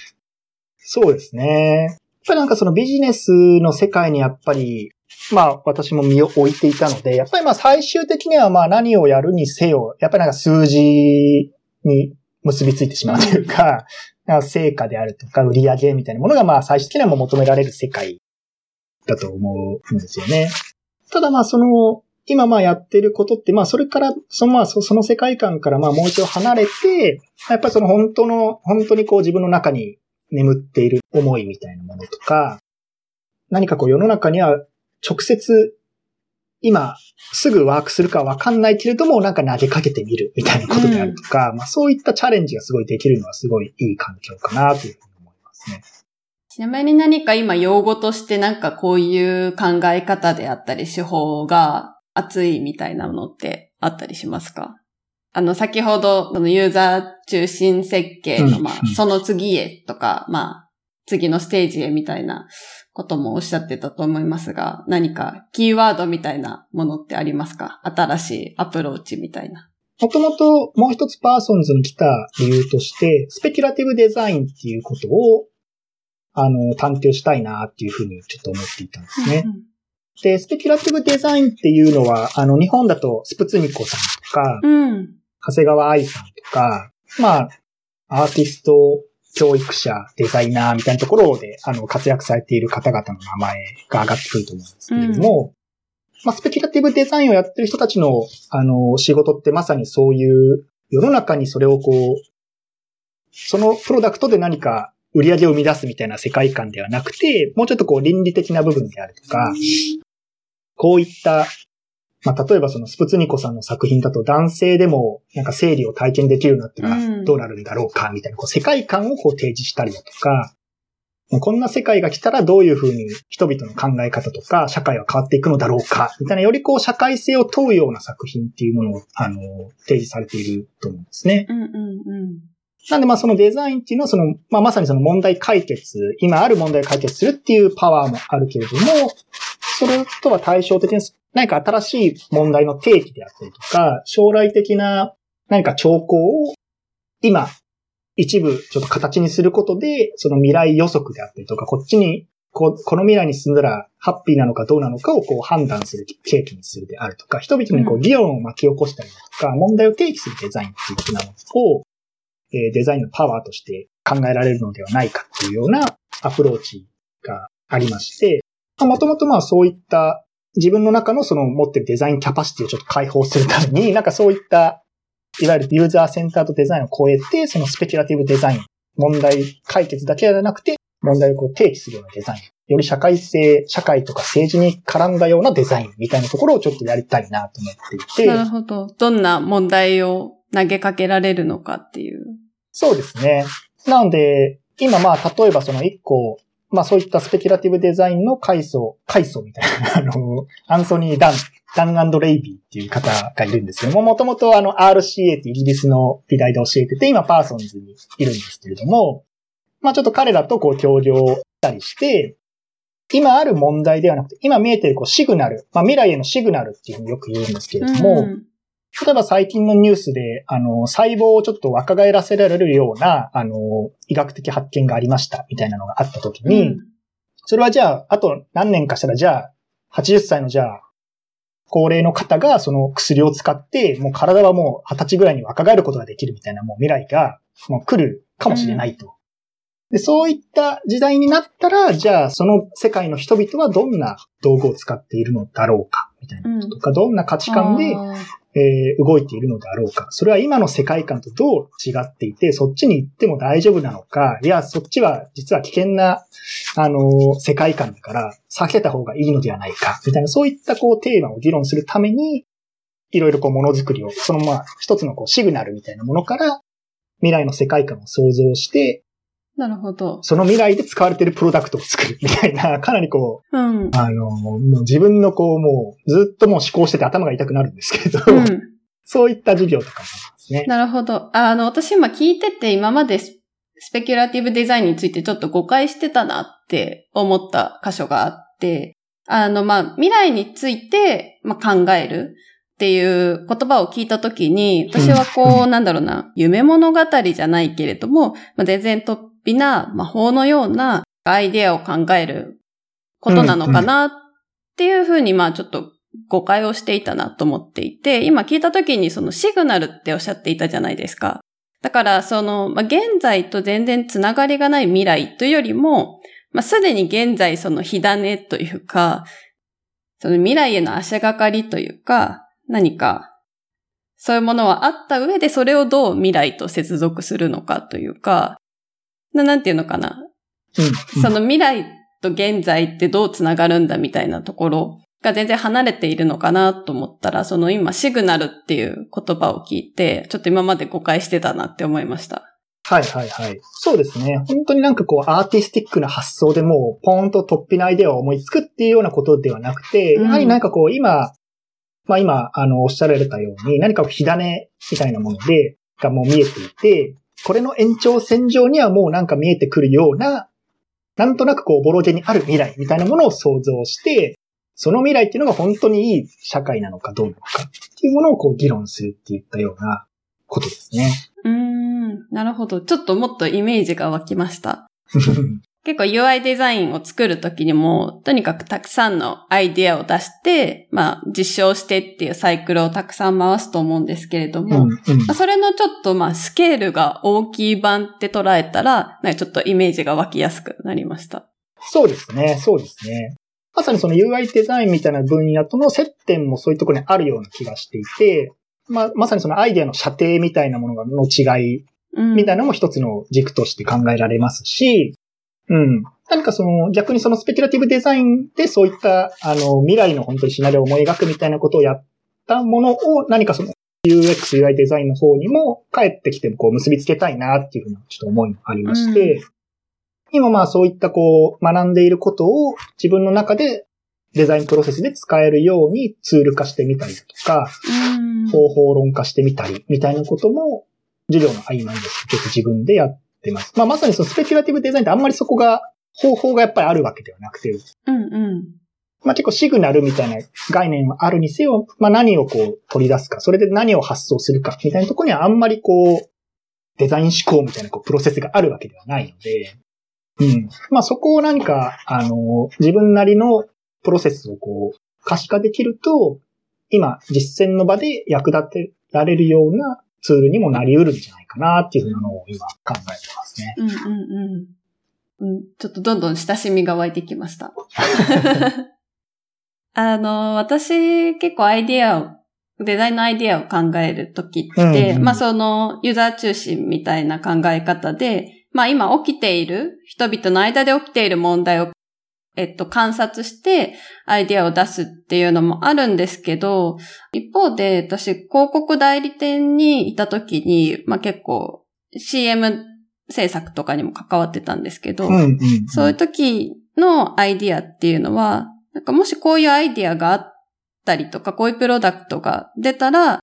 そうですね。やっぱりなんかそのビジネスの世界にやっぱりまあ私も身を置いていたので、やっぱりまあ最終的にはまあ何をやるにせよ、やっぱりなんか数字に結びついてしまうというか、成果であるとか売り上げみたいなものがまあ最終的にはもう求められる世界だと思うんですよね。ただまあその、今まあやってることって、まあそれから、そのまあその世界観からまあもう一度離れて、やっぱりその本当の、本当にこう自分の中に眠っている思いみたいなものとか、何かこう世の中には直接、今、すぐワークするかわかんないけれども、なんか投げかけてみるみたいなことであるとか、うん、まあそういったチャレンジがすごいできるのはすごいいい環境かなというふうに思いますね。ちなみに何か今用語としてなんかこういう考え方であったり手法が熱いみたいなものってあったりしますか？あの、先ほど、そのユーザー中心設計の、まあ、その次へとか、まあ、次のステージへみたいなこともおっしゃってたと思いますが、何かキーワードみたいなものってありますか？新しいアプローチみたいな。もともともう一つパーソンズに来た理由として、スペキュラティブデザインっていうことを、あの、探究したいなっていうふうにちょっと思っていたんですね。うんうん、で、スペキュラティブデザインっていうのは、あの、日本だとスプツニコさんとか、うん、長谷川愛さんとか、まあ、アーティスト教育者、デザイナーみたいなところで、あの、活躍されている方々の名前が上がってくると思うんですけれども、うん、まあ、スペキュラティブデザインをやってる人たちの、あの、仕事ってまさにそういう、世の中にそれをこう、そのプロダクトで何か売り上げを生み出すみたいな世界観ではなくて、もうちょっとこう倫理的な部分であるとか、こういったまあ、例えばそのスプツニコさんの作品だと男性でもなんか生理を体験できるようになったらどうなるんだろうかみたいなこう世界観をこう提示したりだとか、こんな世界が来たらどういうふうに人々の考え方とか社会は変わっていくのだろうかみたいなよりこう社会性を問うような作品っていうものをあの提示されていると思うんですね。うんうんうんなんでまあそのデザインっていうのはその、まあまさにその問題解決、今ある問題を解決するっていうパワーもあるけれども、それとは対照的に何か新しい問題の定義であったりとか、将来的な何か兆候を今、一部ちょっと形にすることで、その未来予測であったりとか、こっちに、ここの未来に進んだらハッピーなのかどうなのかをこう判断する契機にするであるとか、人々にこう議論を巻き起こしたりだとか、問題を定義するデザインっていうふうなものを、えデザインのパワーとして考えられるのではないかっていうようなアプローチがありまして、もともとまあそういった自分の中のその持ってるデザインキャパシティをちょっと解放するために、なんかそういった、いわゆるユーザーセンターとデザインを超えて、そのスペキュラティブデザイン、問題解決だけではなくて、問題をこう提起するようなデザイン、より社会性、社会とか政治に絡んだようなデザインみたいなところをちょっとやりたいなと思っていて。なるほど。どんな問題を投げかけられるのかっていう。そうですね。なので、今まあ、例えばその一個、まあそういったスペキュラティブデザインの階層、階層みたいな、あの、アンソニー・ダン、ダンアンドレイビーっていう方がいるんですけども、もともとあの RCA ってイギリスの美大で教えてて、今パーソンズにいるんですけれども、まあちょっと彼らとこう協業したりして、今ある問題ではなくて、今見えてるこうシグナル、まあ未来へのシグナルっていうふうによく言うんですけれども、うん。例えば最近のニュースで、あの、細胞をちょっと若返らせられるような、あの、医学的発見がありました、みたいなのがあったときに、うん、それはじゃあ、あと何年かしたら、じゃあ、80歳のじゃあ、高齢の方がその薬を使って、もう体はもう20歳ぐらいに若返ることができるみたいなもう未来がもう来るかもしれないと。でそういった時代になったら、じゃあその世界の人々はどんな道具を使っているのだろうか、みたいなこととか、うん、どんな価値観で、えー、動いているのであろうか。それは今の世界観とどう違っていて、そっちに行っても大丈夫なのか、いや、そっちは実は危険な、あのー、世界観だから、避けた方がいいのではないか、みたいな、そういったこうテーマを議論するために、いろいろこうものづくりを、そのまあ、一つのこうシグナルみたいなものから、未来の世界観を想像して、なるほど。その未来で使われているプロダクトを作るみたいな、かなりこう、うん、あの、もう自分のこう、もうずっともう思考してて頭が痛くなるんですけど、うん、そういった授業とかもありますね。なるほど。あの、私今聞いてて今までスペキュラティブデザインについてちょっと誤解してたなって思った箇所があって、あの、まあ、未来について、まあ、考えるっていう言葉を聞いたときに、私はこう、なんだろうな、夢物語じゃないけれども、まあ、全然突飛な魔法のようなアイデアを考えることなのかなっていうふうに、まあちょっと誤解をしていたなと思っていて、今聞いたときにそのシグナルっておっしゃっていたじゃないですか。だからその、まあ、現在と全然つながりがない未来というよりも、まあ、すでに現在その火種というか、その未来への足がかりというか、何か、そういうものはあった上でそれをどう未来と接続するのかというか、ななんていうのかな。うん、その未来と現在ってどうつながるんだみたいなところが全然離れているのかなと思ったら、その今シグナルっていう言葉を聞いて、ちょっと今まで誤解してたなって思いました。はいはいはい。そうですね。本当になんかこうアーティスティックな発想でもうポーンと突飛なアイデアを思いつくっていうようなことではなくて、やはりなんかこう今、まあ今、あの、おっしゃられたように、何か火種みたいなもので、がもう見えていて、これの延長線上にはもうなんか見えてくるような、なんとなくこう、ボロゲにある未来みたいなものを想像して、その未来っていうのが本当にいい社会なのかどうなのかっていうものをこう議論するっていったようなことですね。うん、なるほど。ちょっともっとイメージが湧きました。結構 UI デザインを作るときにも、とにかくたくさんのアイディアを出して、まあ実証してっていうサイクルをたくさん回すと思うんですけれども、うんうん、それのちょっとまあスケールが大きい版って捉えたら、ちょっとイメージが湧きやすくなりました。そうですね、そうですね。まさにその UI デザインみたいな分野との接点もそういうところにあるような気がしていて、まあ、まさにそのアイデアの射程みたいなものの違いみたいなのも一つの軸として考えられますし、うん。何かその、逆にそのスペキュラティブデザインでそういった、あの、未来の本当にシナリオを思い描くみたいなことをやったものを何かその UX、UI デザインの方にも帰ってきてこう結びつけたいなっていうふうなちょっと思いもありまして、うん、今まあそういったこう学んでいることを自分の中でデザインプロセスで使えるようにツール化してみたりだとか、うん、方法論化してみたりみたいなことも授業の合間にですね、自分でやってます。まあまさにそのスペキュラティブデザインってあんまりそこが方法がやっぱりあるわけではなくて、うんうん。まあ結構シグナルみたいな概念はあるにせよ、まあ何をこう取り出すか、それで何を発想するかみたいなところにはあんまりこう、デザイン思考みたいなこうプロセスがあるわけではないので、うん。まあそこを何か、あの、自分なりのプロセスをこう、可視化できると、今実践の場で役立てられるようなツールにもなり得るんじゃないかなっていうふうなのを今考えてますね。うんうんうん。うん、ちょっとどんどん親しみが湧いてきました。あの、私結構アイディアを、デザインのアイディアを考えるときって、うんうんまあそのユーザー中心みたいな考え方で、まあ今起きている、人々の間で起きている問題を、えっと、観察してアイディアを出すっていうのもあるんですけど、一方で私広告代理店にいたときに、まあ結構 CM 制作とかにも関わってたんですけど、うんうんうん。そういう時のアイディアっていうのは、なんかもしこういうアイディアがあったりとか、こういうプロダクトが出たら、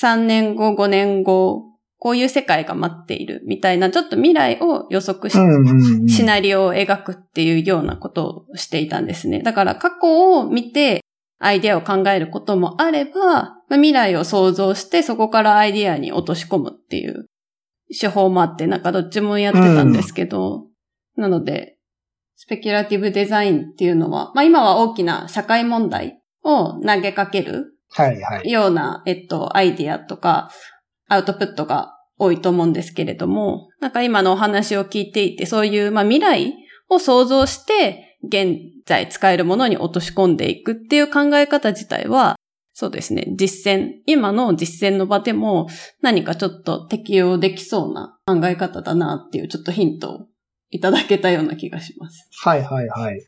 3年後、5年後、こういう世界が待っているみたいな、ちょっと未来を予測し、うんうんうん。シナリオを描くっていうようなことをしていたんですね。だから過去を見てアイデアを考えることもあれば、まあ未来を想像してそこからアイデアに落とし込むっていう手法もあって、なんかどっちもやってたんですけど、なので、スペキュラティブデザインっていうのは、まあ今は大きな社会問題を投げかけるはいはい。ような、えっと、アイディアとか、アウトプットが多いと思うんですけれども、なんか今のお話を聞いていて、そういう、まあ未来を想像して、現在使えるものに落とし込んでいくっていう考え方自体は、そうですね、実践、今の実践の場でも何かちょっと適用できそうな考え方だなっていうちょっとヒントをいただけたような気がします。はいはいはい。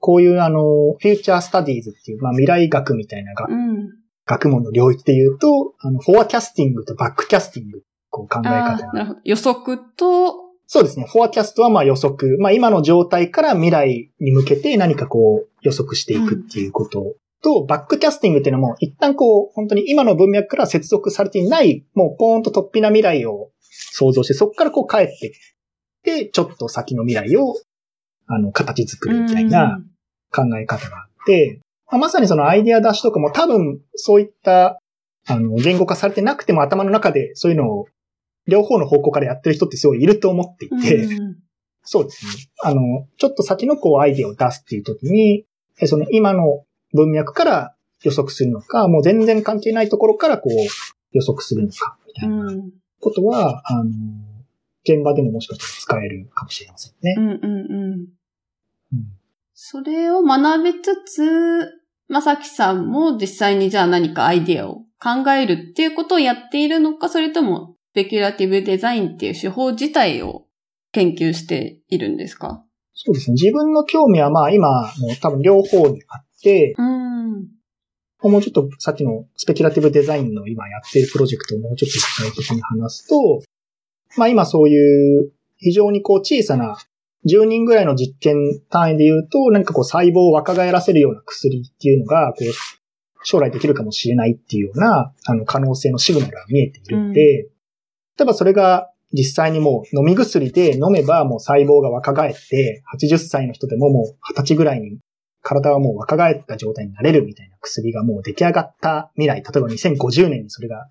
こういうあの、 Future Studies っていう、まあ未来学みたいながうん。学問の領域で言うと、あの、フォアキャスティングとバックキャスティング、こう考えあ方あ、なるほど。予測と、そうですね。フォアキャストはまあ予測。まあ今の状態から未来に向けて何かこう予測していくっていうことと、バックキャスティングっていうのも一旦こう本当に今の文脈から接続されていない、もうポーンと突飛な未来を想像して、そこからこう帰ってきて、ちょっと先の未来をあの形作るみたいな考え方があって、まあまさにそのアイデア出しとかも多分そういったあの言語化されてなくても頭の中でそういうのを両方の方向からやってる人ってすごいいると思っていて、うんそうですね。あの、ちょっと先のこうアイデアを出すっていう時に、えその今の文脈から予測するのか、もう全然関係ないところからこう予測するのか、みたいなうんことは、あの、現場でももしかしたら使えるかもしれませんねう。んうんうん。うんそれを学びつつ、まさきさんも実際にじゃあ何かアイディアを考えるっていうことをやっているのか、それともスペキュラティブデザインっていう手法自体を研究しているんですか？そうですね。自分の興味はまあ今も多分両方にあって、うん。もうちょっとさっきのスペキュラティブデザインの今やっているプロジェクトをもうちょっと具体的に話すと、まあ今そういう非常にこう小さな10人ぐらいの実験単位で言うと、何かこう細胞を若返らせるような薬っていうのが、こう、将来できるかもしれないっていうような、あの可能性のシグナルが見えているんで、例えばそれが実際にもう飲み薬で飲めばもう細胞が若返って、80歳の人でももう20歳ぐらいに体はもう若返った状態になれるみたいな薬がもう出来上がった未来、例えば2050年にそれが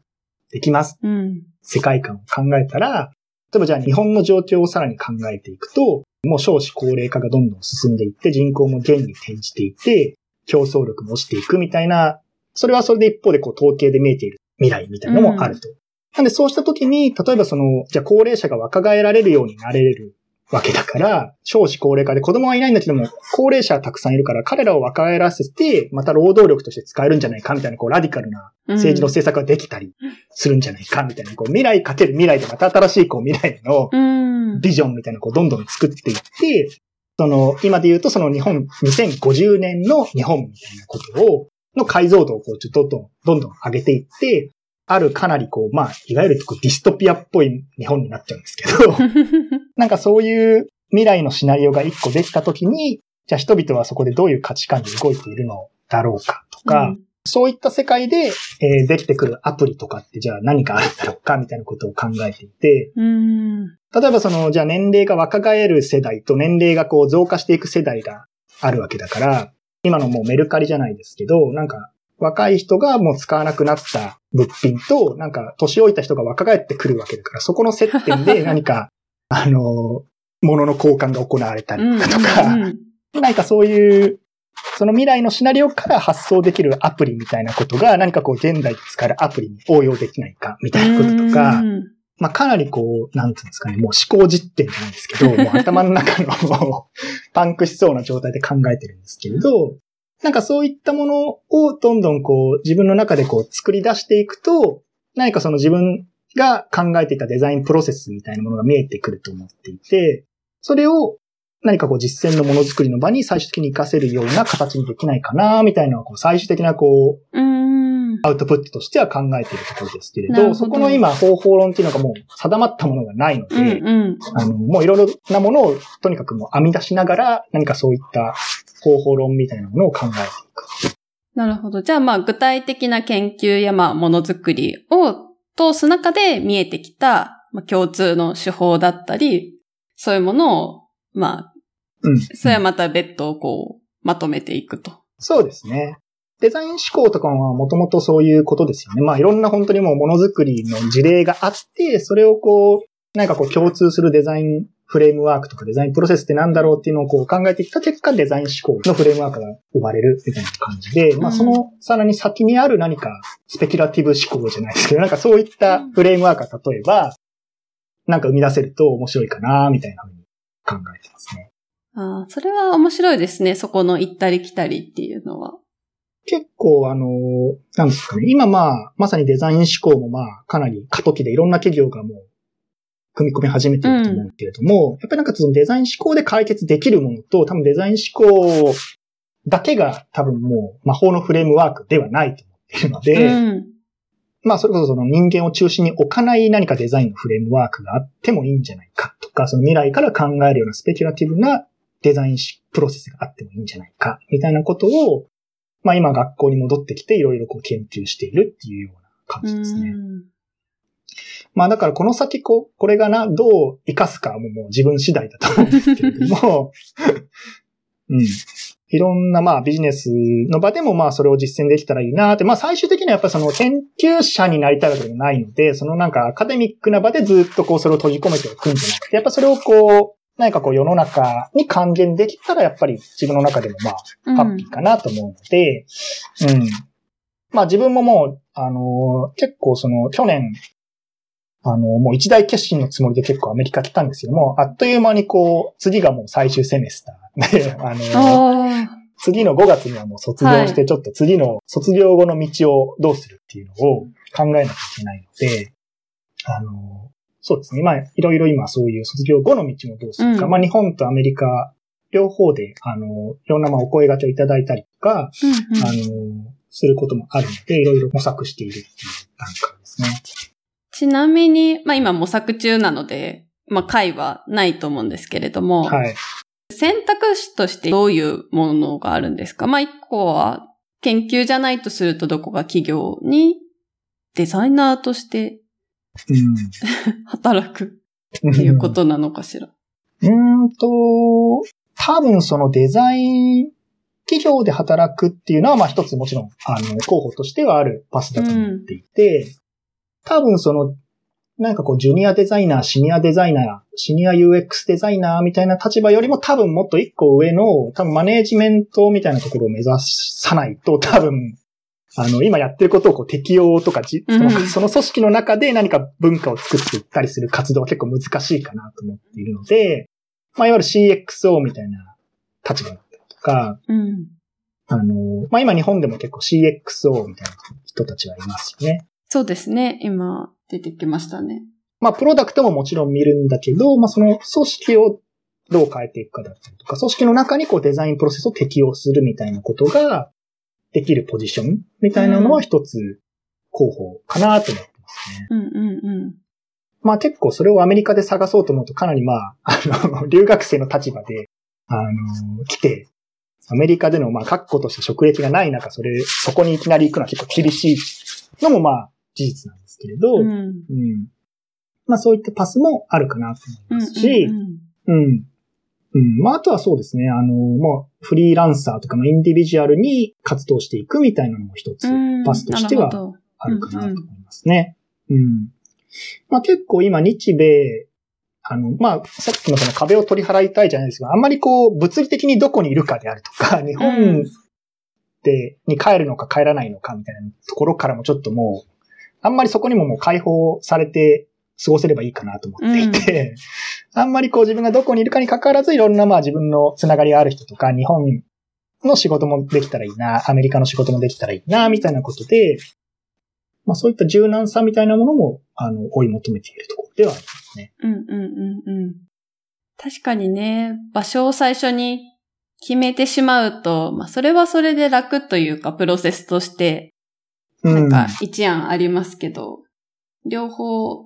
できます。うん。世界観を考えたら、例えばじゃあ日本の状況をさらに考えていくと、もう少子高齢化がどんどん進んでいって人口も減に転じていって、競争力も落ちていくみたいな、それはそれで一方でこう統計で見えている未来みたいなのもあると。なんでそうした時に、例えばその、じゃあ高齢者が若返られるようになれるわけだから、少子高齢化で子供はいないんだけども、高齢者はたくさんいるから、彼らを若返らせて、また労働力として使えるんじゃないかみたいな、こうラディカルな政治の政策ができたりするんじゃないかみたいな、こう未来かける未来でまた新しいこう未来のうん。ビジョンみたいなこうどんどん作っていって、その、今で言うとその日本、2050年の日本みたいなことを、の解像度をこうちょっとどんどん、どんどん上げていって、あるかなりこう、まあ、いわゆるディストピアっぽい日本になっちゃうんですけど、なんかそういう未来のシナリオが一個できたときに、じゃあ人々はそこでどういう価値観で動いているのだろうかとか、そういった世界で、えーできてくるアプリとかってじゃあ何かあるんだろうかみたいなことを考えていて、うん。例えばその、じゃあ年齢が若返る世代と年齢がこう増加していく世代があるわけだから、今のもうメルカリじゃないですけど、なんか若い人がもう使わなくなった物品と、なんか年老いた人が若返ってくるわけだから、そこの接点で 何か、あの、物の交換が行われたりうん。とか、何かそういう、その未来のシナリオから発想できるアプリみたいなことが何かこう現代で使えるアプリに応用できないかみたいなこととか、うんまあかなりこう、なんていうんですかね、もう思考実験ないですけど、もう頭の中の パンクしそうな状態で考えてるんですけれど、なんかそういったものをどんどんこう自分の中でこう作り出していくと、何かその自分が考えていたデザインプロセスみたいなものが見えてくると思っていて、それを何かこう実践のものづくりの場に最終的に活かせるような形にできないかな、みたいなこう最終的なこう、アウトプットとしては考えているところですけれど、ど。そこの今方法論っていうのがもう定まったものがないので、うんうん、あのもういろいろなものをとにかくもう編み出しながら何かそういった方法論みたいなものを考えていく。なるほど。じゃあまあ具体的な研究やまあものづくりを通す中で見えてきた、まあ、共通の手法だったり、そういうものを、まあ、うん。それはまた別途こう、まとめていくと。そうですね。デザイン思考とかはもともとそういうことですよね。まあいろんな本当にもうものづくりの事例があって、それをこう、なんかこう共通するデザインフレームワークとかデザインプロセスってなんだろうっていうのをこう考えてきた結果、デザイン思考のフレームワークが生まれるみたいな感じで、まあそのさらに先にある何かスペキュラティブ思考じゃないですけど、なんかそういったフレームワークが例えば、なんか生み出せると面白いかなみたいなふうに考えてますね。ああ、それは面白いですね。そこの行ったり来たりっていうのは。結構あの、なんですかね。今まあ、まさにデザイン思考もまあ、かなり過渡期でいろんな企業がもう、組み込み始めてると思うけれども、うん、やっぱりなんかそのデザイン思考で解決できるものと、多分デザイン思考だけが多分もう魔法のフレームワークではないと思っているので、うん、まあそれこそその人間を中心に置かない何かデザインのフレームワークがあってもいいんじゃないかとか、その未来から考えるようなスペキュラティブなデザインプロセスがあってもいいんじゃないか、みたいなことを、まあ今学校に戻ってきていろいろこう研究しているっていうような感じですね。まあだからこの先ここれがな、どう活かすかももう自分次第だと思うんですけれども、うん。いろんなまあビジネスの場でもまあそれを実践できたらいいなって、まあ最終的にはやっぱその研究者になりたいわけでもないので、そのなんかアカデミックな場でずっとこうそれを閉じ込めておくんじゃなくて、やっぱそれをこう、何かこう世の中に還元できたらやっぱり自分の中でもまあ、ハッピーかなと思うので、うん、うん。まあ自分ももう、あのー、結構その去年、あのー、もう一大決心のつもりで結構アメリカ来たんですけども、あっという間にこう、次がもう最終セメスターで、あのー、次の5月にはもう卒業して、ちょっと次の卒業後の道をどうするっていうのを考えなきゃいけないので、あのそうですね。まあ、いろいろ今そういう卒業後の道もどうするか。うん、まあ、日本とアメリカ、両方で、あの、いろんなまあお声掛けをいただいたりとか、うんうん、あの、することもあるので、いろいろ模索しているっていう段階ですね。ちなみに、まあ今模索中なので、まあ会はないと思うんですけれども、はい。選択肢としてどういうものがあるんですか？まあ一個は、研究じゃないとするとどこが企業にデザイナーとしてうん、働くっていうことなのかしら？うんと、多分そのデザイン企業で働くっていうのは、まあ一つもちろん、あの、候補としてはあるパスだと思っていて、うん、多分その、なんかこう、ジュニアデザイナー、シニアデザイナー、シニア UX デザイナーみたいな立場よりも多分もっと一個上の、多分マネージメントみたいなところを目指さないと、多分、あの、今やってることをこう適用とかじ、そのその組織の中で何か文化を作っていったりする活動は結構難しいかなと思っているので、まあ、いわゆる CXO みたいな立場だったりとか、うん、あの、まあ、今日本でも結構 CXO みたいな人たちはいますよね。そうですね。今出てきましたね。まあ、プロダクトももちろん見るんだけど、まあ、その組織をどう変えていくかだったりとか、組織の中にこうデザインプロセスを適用するみたいなことが、できるポジションみたいなのは一つ候補かなと思ってますね。うんうんうん。まあ結構それをアメリカで探そうと思うとかなりまあ、あの、留学生の立場で、あの、来て、アメリカでのまあ確固とした職歴がない中、それ、そこにいきなり行くのは結構厳しいのもまあ事実なんですけれど、うん、うん。まあそういったパスもあるかなと思いますし、うん、うん、うん。まあ、あとはそうですね。あの、もう、フリーランサーとかのインディビジュアルに活動していくみたいなのも一つ、パスとしてはあるかなと思いますね。うん、うん、まあ、結構今、日米、あの、まあ、さっきのその壁を取り払いたいじゃないですが、あんまりこう、物理的にどこにいるかであるとか、日本で、に帰るのか帰らないのかみたいなところからもちょっともう、あんまりそこにももう解放されて過ごせればいいかなと思っていて、うん、あんまりこう自分がどこにいるかに関わらずいろんなまあ自分のつながりがある人とか、日本の仕事もできたらいいな、アメリカの仕事もできたらいいな、みたいなことで、まあそういった柔軟さみたいなものも、あの、追い求めているところではありますね。うんうんうんうん。確かにね、場所を最初に決めてしまうと、まあそれはそれで楽というか、プロセスとして、なんか一案ありますけど、両方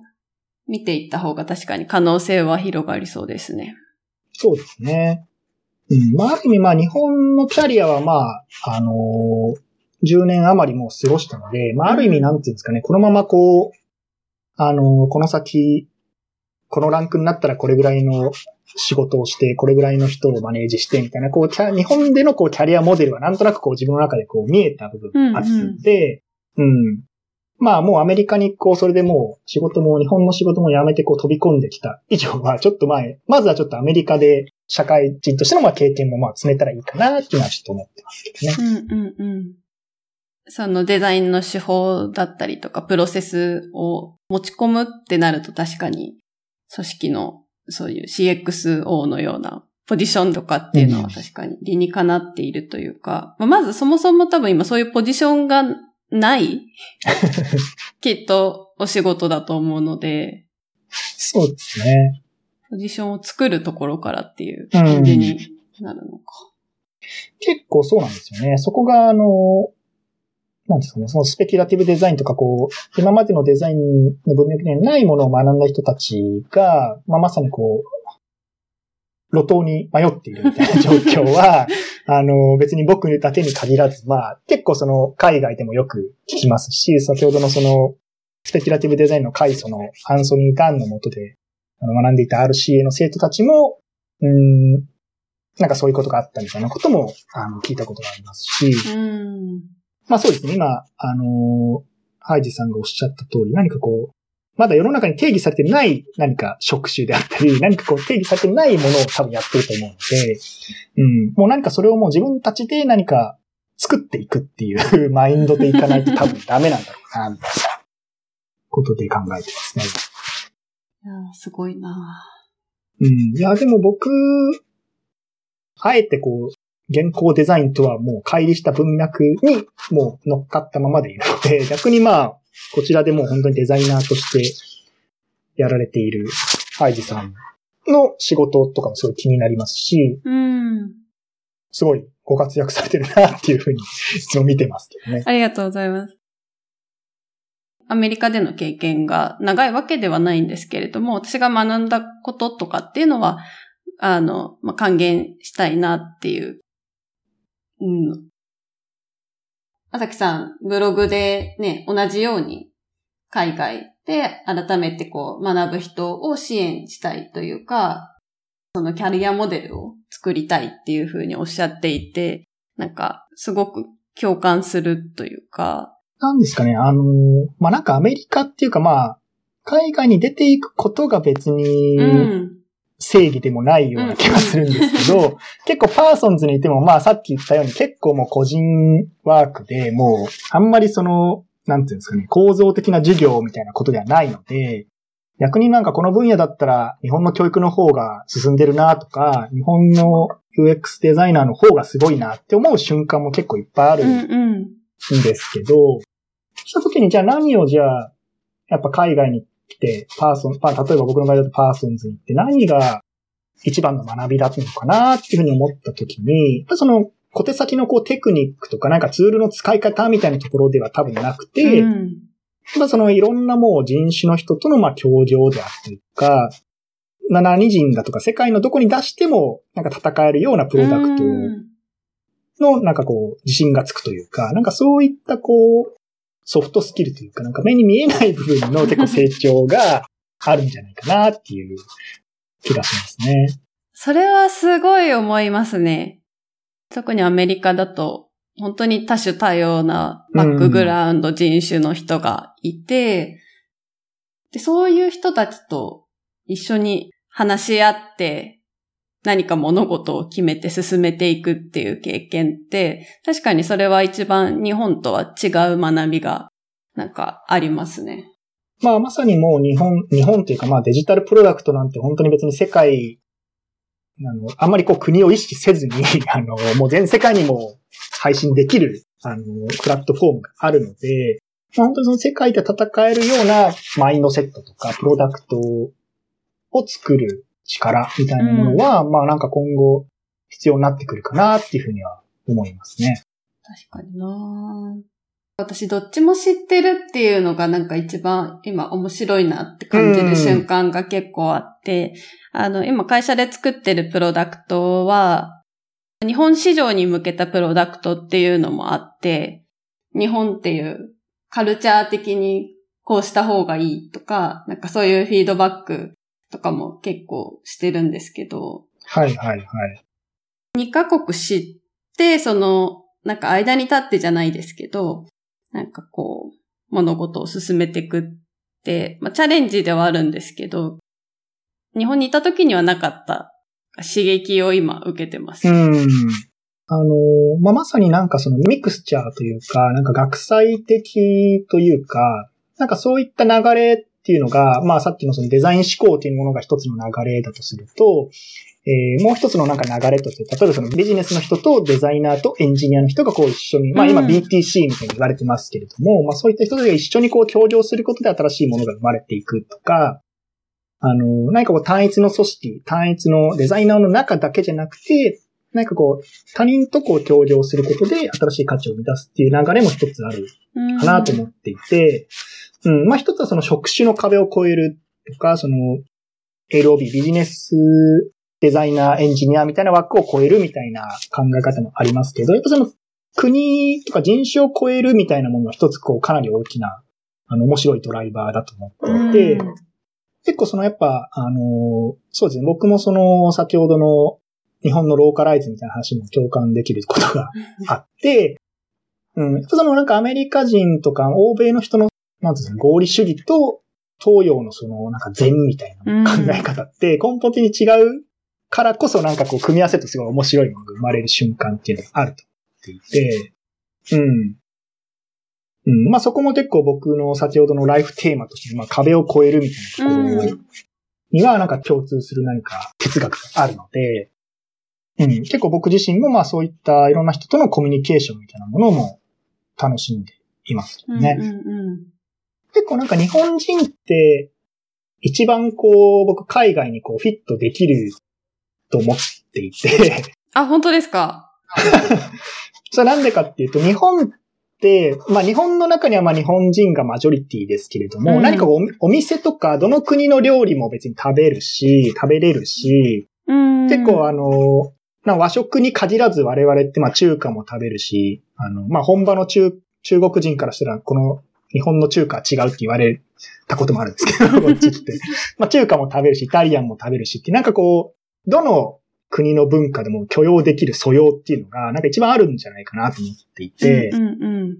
見ていった方が確かに可能性は広がりそうですね。そうですね。うん。まあ、ある意味、まあ、日本のキャリアは、まあ、あのー10年余りもう過ごしたので、まあ、ある意味、なんていうんですかね、このままこう、あのーこの先、このランクになったらこれぐらいの仕事をして、これぐらいの人をマネージして、みたいな、こう、キャ日本でのこう、キャリアモデルはなんとなくこう、自分の中でこう、見えた部分があったので、うん、まあもうアメリカにこう、それでもう仕事も、日本の仕事も辞めてこう飛び込んできた。以上は、ちょっと前、まずはちょっとアメリカで社会人としてのまあ経験もまあ積めたらいいかなっていうのはちょっと思ってますけどね。うんうん。うん。そのデザインの手法だったりとか、プロセスを持ち込むってなると確かに、組織のそういう CXO のようなポジションとかっていうのは確かに理にかなっているというか、まあまずそもそも多分今そういうポジションがない、きっとお仕事だと思うので、そうですね。ポジションを作るところからっていう感じになるのか。結構そうなんですよね。そこがあの、なんですかね、そのスペキュラティブデザインとかこう、今までのデザインの文脈にはないものを学んだ人たちが、まあ、まさにこう、路頭に迷っているみたいな状況は、あの、別に僕だけに限らず、まあ、結構その、海外でもよく聞きますし、先ほどのその、スペキュラティブデザインの開祖のアンソニー・ガンのもとで、あの学んでいた RCA の生徒たちも、うーん、なんかそういうことがあったみたいなことも、あの、聞いたことがありますし、うん。まあそうですね、今、あのーハイジさんがおっしゃった通り、何かこう、まだ世の中に定義されてない何か職種であったり、何かこう定義されてないものを多分やってると思うので、うん、もう何かそれをもう自分たちで何か作っていくっていう マインドでいかないと多分ダメなんだろうな、みたいなことで考えてますね。いやーすごいなうん。いや、でも僕、あえてこう、現行デザインとはもう乖離した文脈にもう乗っかったままでいるので、逆にまあ、こちらでも本当にデザイナーとしてやられているハイジさんの仕事とかもすごい気になりますし、うん。すごいご活躍されてるなっていうふうにいつも見てますけどね。ありがとうございます。アメリカでの経験が長いわけではないんですけれども、私が学んだこととかっていうのは、あの、まあ、還元したいなっていう。うん。あさきさん、ブログでね、同じように海外で改めてこう学ぶ人を支援したいというか、そのキャリアモデルを作りたいっていうふうにおっしゃっていて、なんか、すごく共感するというか、なんですかね、あのーまあ、なんかアメリカっていうかまあ、海外に出ていくことが別に、うん。正義でもないような気がするんですけど、結構パーソンズにいても、まあさっき言ったように結構もう個人ワークで、もうあんまりその、なんていうんですかね、構造的な授業みたいなことではないので、逆になんかこの分野だったら日本の教育の方が進んでるなとか、日本の UX デザイナーの方がすごいなって思う瞬間も結構いっぱいあるうんうん。んですけど、した時にじゃあ何をじゃあ、やっぱ海外に来て、パーソン、まあ例えば僕の場合だとパーソンズに行って何が一番の学びだったのかなっていうふうに思った時に、やっぱその小手先のこうテクニックとかなんかツールの使い方みたいなところでは多分なくて、うん。まあそのいろんなもう人種の人とのまあ協情であったりとか、な何人だとか世界のどこに出してもなんか戦えるようなプロダクトうんの、なんかこう、自信がつくというか、なんかそういったこう、ソフトスキルというか、なんか目に見えない部分の結構成長があるんじゃないかなっていう気がしますね。それはすごい思いますね。特にアメリカだと、本当に多種多様なバックグラウンド、人種の人がいて、で、そういう人たちと一緒に話し合って、何か物事を決めて進めていくっていう経験って、確かにそれは一番日本とは違う学びが、なんかありますね。まあまさにもう日本、日本というかまあデジタルプロダクトなんて本当に別に世界あの、あんまりこう国を意識せずに、あの、もう全世界にも配信できる、あの、プラットフォームがあるので、本当にその世界で戦えるようなマインドセットとか、プロダクトを作る力みたいなものは、うん、まあなんか今後必要になってくるかなっていうふうには思いますね。確かにな私どっちも知ってるっていうのがなんか一番今面白いなって感じる瞬間が結構あって、うん、あの今会社で作ってるプロダクトは日本市場に向けたプロダクトっていうのもあって、日本っていうカルチャー的にこうした方がいいとか、なんかそういうフィードバックとかも結構してるんですけど。はいはいはい。2カ国知って、その、なんか間に立ってじゃないですけど、なんかこう、物事を進めていくって、まあチャレンジではあるんですけど、日本にいた時にはなかった刺激を今受けてます。うん。あの、まあ、まさになんかそのミクスチャーというか、なんか学際的というか、なんかそういった流れっていうのが、まあさっきのそのデザイン思考というものが一つの流れだとすると、えー、もう一つのなんか流れとして、例えばそのビジネスの人とデザイナーとエンジニアの人がこう一緒に、まあ今 BTC みたいに言われてますけれども、うん、まあそういった人たちが一緒にこう協業することで新しいものが生まれていくとか、あの、何かこう単一の組織、単一のデザイナーの中だけじゃなくて、何かこう、他人とこう協業することで新しい価値を生み出すっていう流れも一つあるかなと思っていて、うん、まあ一つはその職種の壁を越えるとか、その LOB、ビジネスデザイナー、エンジニアみたいな枠を超えるみたいな考え方もありますけど、やっぱその国とか人種を超えるみたいなものは一つこうかなり大きな、あの面白いドライバーだと思っていて、結構そのやっぱ、あの、そうですね、僕もその先ほどの日本のローカライズみたいな話も共感できることがあって、うん、やっぱそのなんかアメリカ人とか欧米の人のなんですか、合理主義と東洋のその、なんか禅みたいな考え方って根本的に違うからこそなんかこう組み合わせとすごい面白いものが生まれる瞬間っていうのがあると思っていて、うん。うん。まあそこも結構僕の先ほどのライフテーマとして、まあ壁を越えるみたいなところにはなんか共通する何か哲学があるので、うん。結構僕自身もまあそういったいろんな人とのコミュニケーションみたいなものも楽しんでいますね。うんうんうん結構なんか日本人って一番こう僕海外にこうフィットできると思っていて。あ、本当ですか？それなんでかっていうと日本って、まあ日本の中にはまあ日本人がマジョリティですけれども、うん、何かおお店とかどの国の料理も別に食べるし、食べれるし、うん、結構あの、和食に限らず我々ってまあ中華も食べるし、あの、まあ本場の中、中国人からしたらこの日本の中華は違うって言われたこともあるんですけど、こっちって。まあ中華も食べるし、イタリアンも食べるしって、なんかこう、どの国の文化でも許容できる素養っていうのが、なんか一番あるんじゃないかなと思っていて、うんうんうん、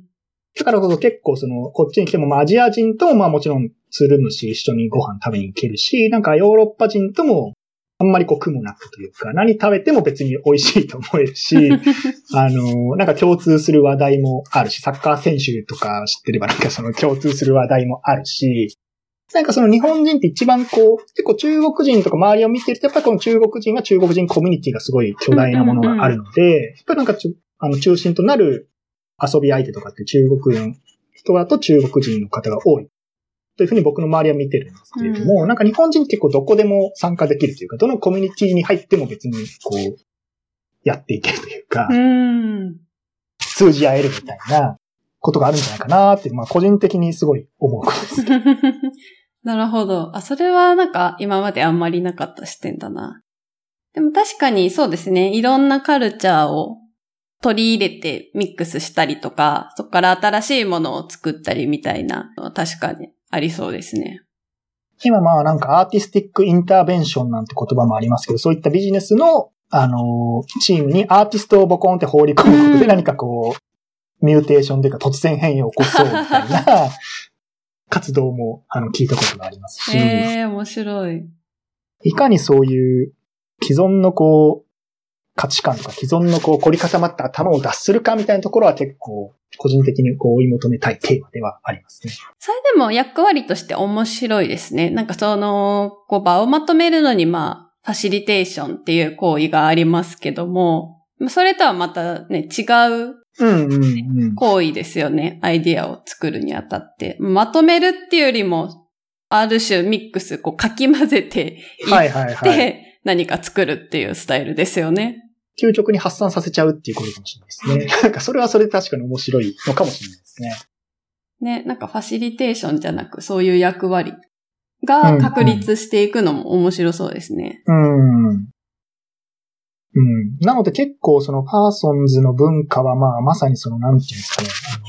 だからこそ結構その、こっちに来ても、まあアジア人ともまあもちろんつるむし、一緒にご飯食べに行けるし、なんかヨーロッパ人ともあんまりこう苦もなくというか、何食べても別に美味しいと思えるし、あの、なんか共通する話題もあるし、サッカー選手とか知ってればなんかその共通する話題もあるし、なんかその日本人って一番こう、結構中国人とか周りを見てると、やっぱりこの中国人は中国人コミュニティがすごい巨大なものがあるので、やっぱりなんかあの中心となる遊び相手とかって中国の人だと中国人の方が多いというふうに僕の周りは見てるんですけれども、うん、なんか日本人結構どこでも参加できるというか、どのコミュニティに入っても別にこう、やっていけるというか、うん、通じ合えるみたいなことがあるんじゃないかなって、まあ個人的にすごい思うことです。なるほど。あ、それはなんか今まであんまりなかった視点だな。でも確かにそうですね。いろんなカルチャーを取り入れてミックスしたりとか、そこから新しいものを作ったりみたいな確かにありそうですね。今まあなんかアーティスティックインターベンションなんて言葉もありますけど、そういったビジネスの、あのチームにアーティストをボコンって放り込むことで何かこう、ミューテーションというか突然変異を起こそうみたいな 活動もあの聞いたことがありますし。ええー、面白い。いかにそういう既存のこう、価値観とか既存のこう凝り固まった頭を脱するかみたいなところは結構個人的にこう追い求めたいテーマではありますね。それでも役割として面白いですね。なんかその、こう場をまとめるのにまあ、ファシリテーションっていう行為がありますけども、それとはまたね、違ううんうんうん。行為ですよね。アイディアを作るにあたって。まとめるっていうよりも、ある種ミックス、こう、かき混ぜていはいはいっはい。て、何か作るっていうスタイルですよね。究極に発散させちゃうっていうことかもしれないですね。なんかそれはそれで確かに面白いのかもしれないですね。ね、なんかファシリテーションじゃなく、そういう役割が確立していくのも面白そうですね。うん。うん。なので結構そのパーソンズの文化はまあまさにそのなんていうんですかね、あの、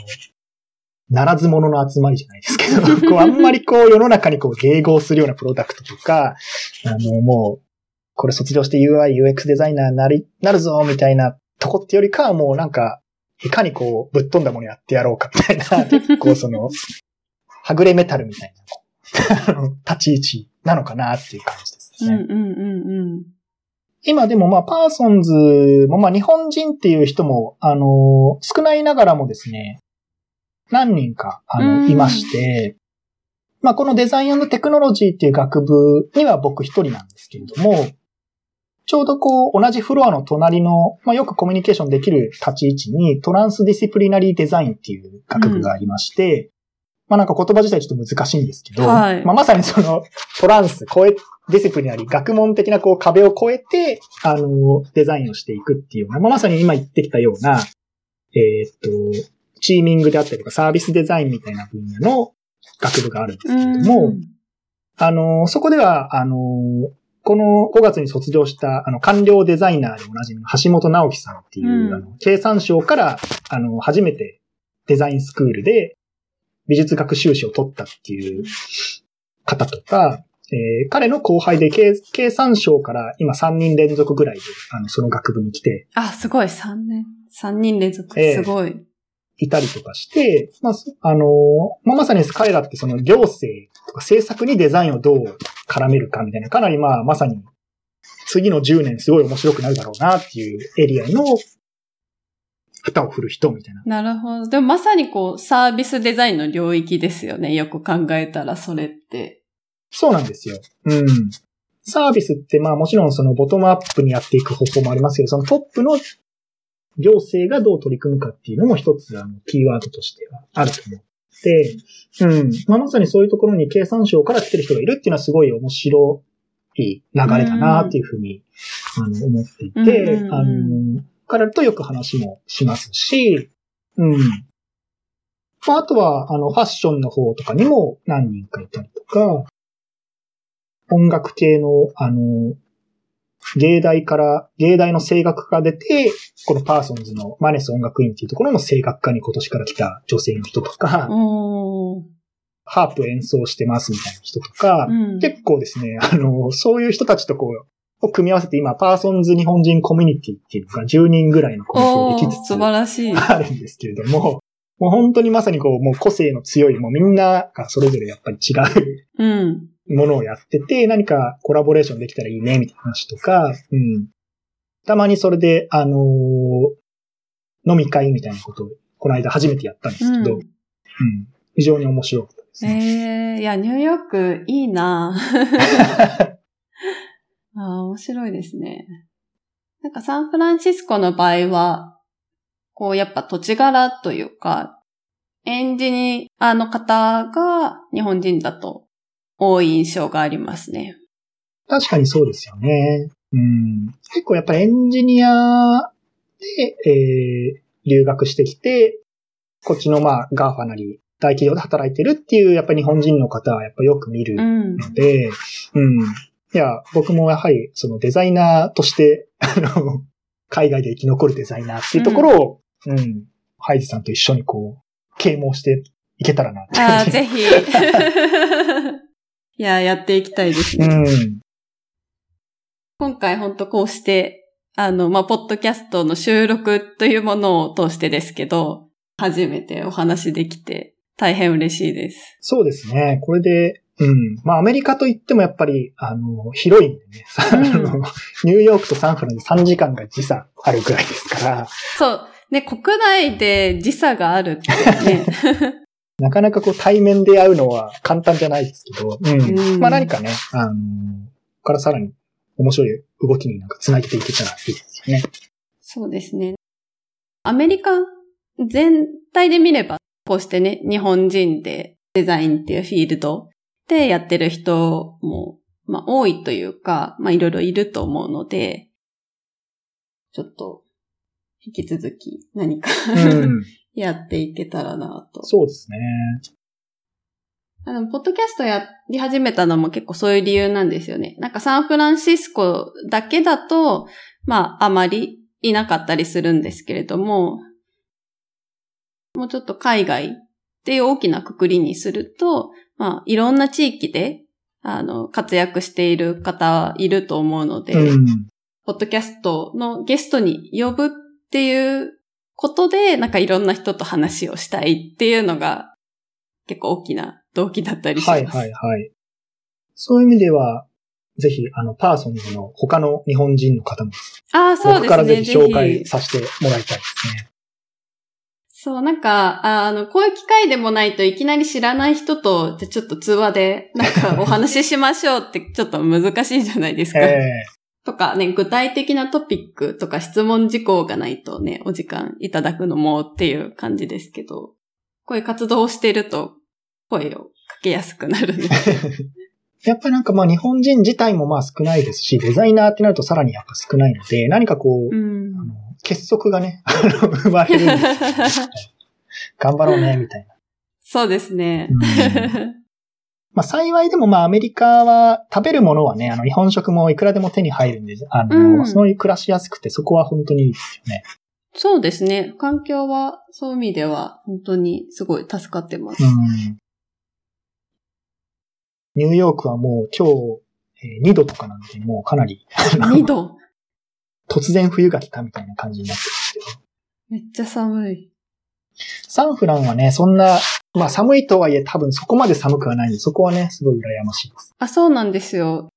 ならず者の集まりじゃないですけど、こうあんまりこう世の中にこう迎合するようなプロダクトとか、あのもう、これ卒業して UI、UX デザイナーになり、なるぞみたいなとこってよりかはもうなんか、いかにこうぶっ飛んだものやってやろうかみたいな、結構その、はぐれメタルみたいな、立ち位置なのかなっていう感じですね。うんうんうんうん。今でもまあパーソンズもまあ日本人っていう人もあの少ないながらもですね、何人かあうんのいまして、まあこのデザインテクノロジーっていう学部には僕一人なんですけれども、ちょうどこう同じフロアの隣の、まあよくコミュニケーションできる立ち位置にトランスディシプリナリーデザインっていう学部がありまして、まあなんか言葉自体ちょっと難しいんですけど、はい。まあまさにそのトランス、超え、ディシプリナリー、学問的なこう壁を越えて、あの、デザインをしていくっていうような、まあまさに今言ってきたような、えーっと、チーミングであったりとかサービスデザインみたいな分野の学部があるんですけれども、あの、そこでは、あの、この5月に卒業した、あの、官僚デザイナーでおなじみの橋本直樹さんっていう、うんあの、経産省から、あの、初めてデザインスクールで美術学修士を取ったっていう方とか、えー彼の後輩で経経産省から今3人連続ぐらいで、あの、その学部に来てあ、すごい、3年。3人連続。ええすごい。いたりとかして、まあ、そあの、まあ、まさに彼らってその行政とか政策にデザインをどう絡めるかみたいな、かなりまあ、まさに次の10年すごい面白くなるだろうなっていうエリアの旗を振る人みたいな。なるほど。でもまさにこう、サービスデザインの領域ですよね。よく考えたら、それって。そうなんですよ。うん。サービスってまあもちろんそのボトムアップにやっていく方法もありますけど、そのトップの行政がどう取り組むかっていうのも一つあのキーワードとしてはあると思って、うん。まあまさにそういうところに経産省から来てる人がいるっていうのはすごい面白い流れだなっていうふうに、あの思っていて、うんうんうんあの、彼らとよく話もしますし、うん。まあ、あとは、あの、ファッションの方とかにも何人かいたりとか、音楽系の、あの、芸大から、芸大の声楽科出て、このパーソンズのマネス音楽院っていうところの声楽科に今年から来た女性の人とか。ハープ演奏してますみたいな人とか、うん。結構ですね、あの、そういう人たちとこう、を組み合わせて今、パーソンズ日本人コミュニティっていうのが10人ぐらいのコミュニティできつつ素晴らしい。あるんですけれども、もう本当にまさにこう、もう個性の強い、もうみんながそれぞれやっぱり違ううん。ものをやってて、何かコラボレーションできたらいいね、みたいな話とか、うん。たまにそれで、あのー飲み会みたいなことを、この間初めてやったんですけど、うん、非常に面白かったですね。ええいや、ニューヨークいいな ああ、面白いですね。なんかサンフランシスコの場合は、こうやっぱ土地柄というか、エンジニアの方が日本人だと多い印象がありますね。確かにそうですよね。うん、結構やっぱりエンジニアで、えー、留学してきて、こっちのまあ、 GAFA なり、大企業で働いてるっていう、やっぱり日本人の方はやっぱよく見るうん。ので、うん。いや、僕もやはり、そのデザイナーとして、あの、海外で生き残るデザイナーっていうところを、うん、ハイジさんと一緒にこう、啓蒙していけたらなってああ、ぜひ。いや、やっていきたいですね。うん。今回本当こうして、あの、まあ、ポッドキャストの収録というものを通してですけど、初めてお話できて、大変嬉しいです。そうですね。これで、うん。まあ、アメリカといってもやっぱり、あの、広いんでね。あのニューヨークとサンフランで3時間が時差あるぐらいですから、そう。ね、国内で時差があるってね。なかなかこう対面で会うのは簡単じゃないですけど、うん。うんまあ何かね、あの、ここからさらに面白い動きになんか繋げていけたらいいですよね。そうですね。アメリカ全体で見れば、こうしてね、日本人でデザインっていうフィールドでやってる人も、まあ多いというか、まあいろいろいると思うので、ちょっと、引き続き何かうん。やっていけたらなと。そうですね。あの、ポッドキャストやり始めたのも結構そういう理由なんですよね。なんかサンフランシスコだけだと、まああまりいなかったりするんですけれども、もうちょっと海外っていう大きなくくりにすると、まあいろんな地域で、あの、活躍している方いると思うので、うん。ポッドキャストのゲストに呼ぶっていうことで、なんかいろんな人と話をしたいっていうのが結構大きな動機だったりします。はいはいはい。そういう意味では、ぜひ、あの、パーソンズの他の日本人の方も、ああ、そう僕ですね。からぜひ紹。介させてもらいたいですね。そう、なんか、ああの、こういう機会でもないといきなり知らない人と、じゃあちょっと通話で、なんかお話ししましょうってちょっと難しいじゃないですか。えとかね、具体的なトピックとか質問事項がないとね、お時間いただくのもっていう感じですけど、こういう活動をしていると声をかけやすくなるね。え やっぱりなんかまあ日本人自体もまあ少ないですし、デザイナーってなるとさらにやっぱ少ないので、何かこう、うんあの結束がね、あ の生まれるんですよ 頑張ろうね、みたいな。そうですねう。んまあ幸いでもまあアメリカは食べるものはね、あの日本食もいくらでも手に入るんで、あの、うんそういう暮らしやすくてそこは本当にいいですよね。そうですね。環境は、そういう意味では、本当にすごい助かってます。うんニューヨークはもう今日、えー2度とかなんで、もうかなり2度？突然冬が来たみたいな感じになってますけど。めっちゃ寒い。サンフランはね、そんな、まあ寒いとはいえ多分そこまで寒くはないんで、そこはね、すごい羨ましいです。あ、そうなんですよ。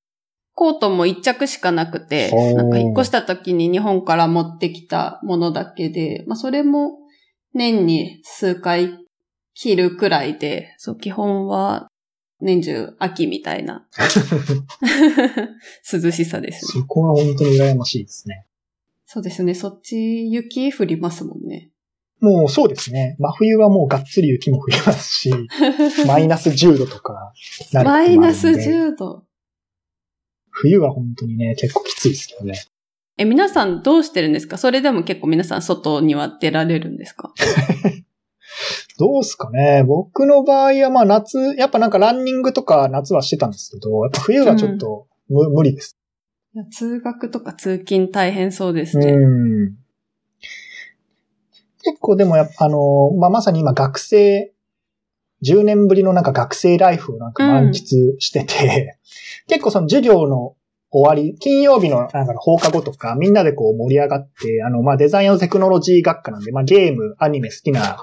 コートも1着しかなくてなんか引っ越した時に日本から持ってきたものだけで、まあそれも年に数回着るくらいで、そう、基本は年中秋みたいな 涼しさですね。そこは本当に羨ましいですね。そうですね。そっち雪降りますもんね。もうそうですね。真冬はもうがっつり雪も降りますし、マイナス10度とかなるマイナス10度。冬は本当にね、結構きついですけどね。え、皆さんどうしてるんですか？それでも結構皆さん外には出られるんですか？どうすかね僕の場合はまあ夏、やっぱなんかランニングとか夏はしてたんですけど、やっぱ冬はちょっと無,、無理です。通学とか通勤大変そうですね。うん。結構でもやっぱあの、まあ、まさに今学生、10年ぶりのなんか学生ライフをなんか満喫してて、結構その授業の終わり、金曜日のなんか放課後とか、みんなでこう盛り上がって、あの、まあ、デザインテクノロジー学科なんで、まあ、ゲーム、アニメ好きな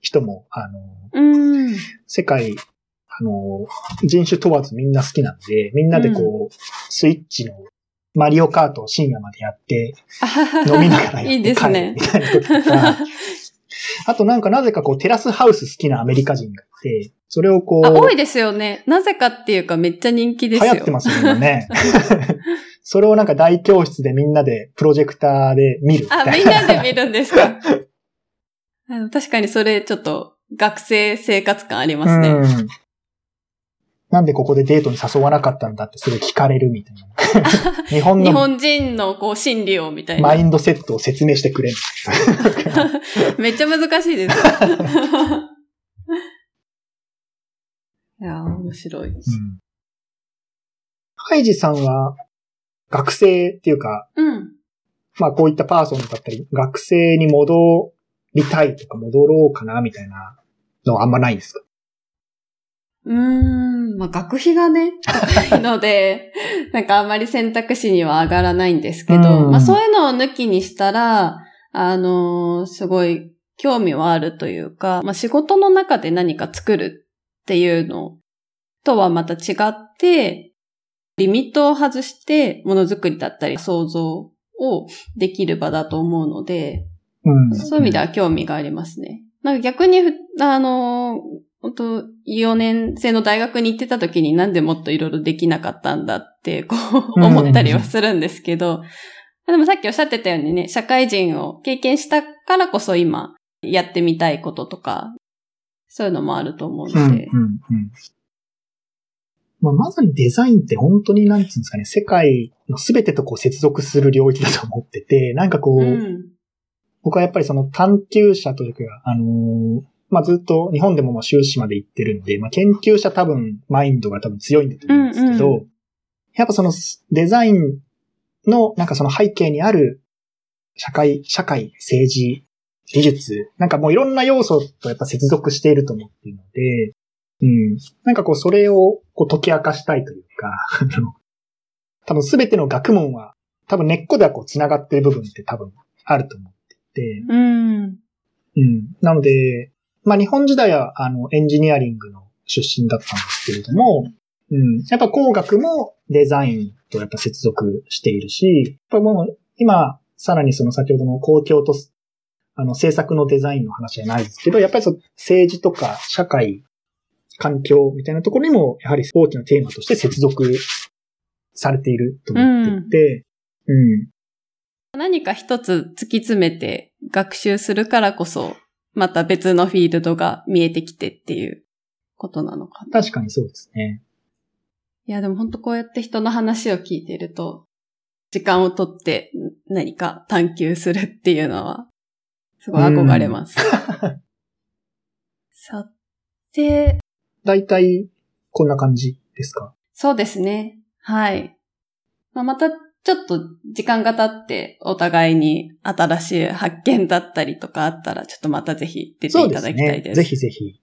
人も、あの、うん。世界、あの、人種問わずみんな好きなんで、みんなでこう、スイッチのマリオカートを深夜までやって、飲みながらやいいって帰るですねみ。たいな時とか、あとなんかなぜかこうテラスハウス好きなアメリカ人がいて、それをこう、あ、多いですよね。なぜかっていうかめっちゃ人気ですよ。流行ってますよ今ね。それをなんか大教室でみんなでプロジェクターで見るあ、な。みんなで見るんですか？確かにそれちょっと学生生活感ありますね。うん。なんでここでデートに誘わなかったんだってそれ聞かれるみたいな。日本の日本人のこう心理をみたいな。マインドセットを説明してくれる。めっちゃ難しいです。いやー、面白い。うん。ハイジさんは学生っていうか、うん。まあこういったパーソンだったり、学生に戻りたいとか戻ろうかなみたいなのはあんまないですか？うーん、まあ、学費がね、高いので、なんかあんまり選択肢には上がらないんですけど、うんまあそういうのを抜きにしたら、あのーすごい興味はあるというか、まあ仕事の中で何か作るっていうのとはまた違って、リミットを外してものづくりだったり想像をできる場だと思うので、うん。そういう意味では興味がありますね。なんか逆にふ、あのー本当4年生の大学に行ってた時になんでもっといろいろできなかったんだって、こう、思ったりはするんですけど、でもさっきおっしゃってたようにね、社会人を経験したからこそ今、やってみたいこととか、そういうのもあると思ううん、ので。うん、うん。まあ、まさにデザインって本当になんつうんですかね、世界の全てとこう接続する領域だと思ってて、なんかこう、うん。僕はやっぱりその探求者というか、あのーまあ、ずっと日本でもまあ修士まで行ってるんで、まあ、研究者多分マインドが多分強いんだと思うんですけど、うんうやっぱそのデザインのなんかその背景にある社会、社会、政治、技術、なんかもういろんな要素とやっぱ接続していると思っているので、うん。なんかこうそれをこう解き明かしたいというか、あの多分すべての学問は多分根っこではこう繋がっている部分って多分あると思っていて、うん。うん。なので、まあ日本時代はあのエンジニアリングの出身だったんですけれども、うん。やっぱ工学もデザインとやっぱ接続しているし、やっぱもう今、さらにその先ほどの公共と、あの政策のデザインの話じゃないですけど、やっぱりその政治とか社会、環境みたいなところにも、やはり大きなテーマとして接続されていると思っていて、うん。何か一つ突き詰めて学習するからこそ、また別のフィールドが見えてきてっていうことなのかな。確かにそうですね。いや、でも本当こうやって人の話を聞いてると、時間をとって何か探求するっていうのは、すごい憧れます。さて、大体、こんな感じですか？そうですね。はい。まあ、またちょっと時間が経ってお互いに新しい発見だったりとかあったら、ちょっとまたぜひ出ていただきたいです。ぜひぜひ。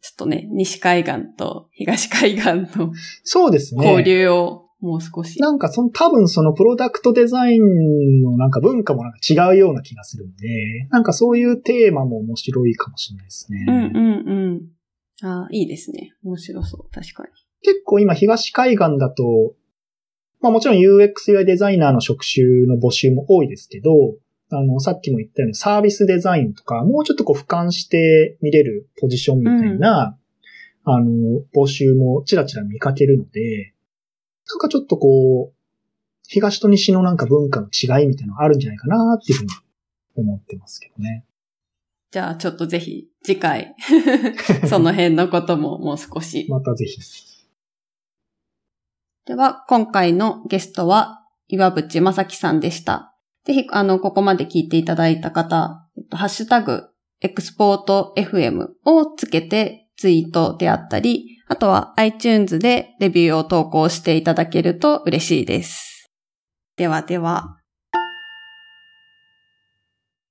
ちょっとね、西海岸と東海岸のそうですね。交流をもう少し。なんかその多分そのプロダクトデザインのなんか文化もなんか違うような気がするんで、なんかそういうテーマも面白いかもしれないですね。うんうんうん。ああ、いいですね。面白そう。確かに。結構今東海岸だと、まあもちろん UX UI デザイナーの職種の募集も多いですけど、あの、さっきも言ったようにサービスデザインとか、もうちょっとこう俯瞰して見れるポジションみたいな、あの、募集もちらちら見かけるので、なんかちょっとこう、東と西のなんか文化の違いみたいなのあるんじゃないかなっていうふうに思ってますけどね。じゃあ、ちょっとぜひ、次回、その辺のことももう少し。またぜひ。では、今回のゲストは、岩渕正樹さんでした。ぜひ、あの、ここまで聞いていただいた方、えっと、ハッシュタグ、エクスポート FM をつけてツイートであったり、あとは iTunes でレビューを投稿していただけると嬉しいです。ではでは。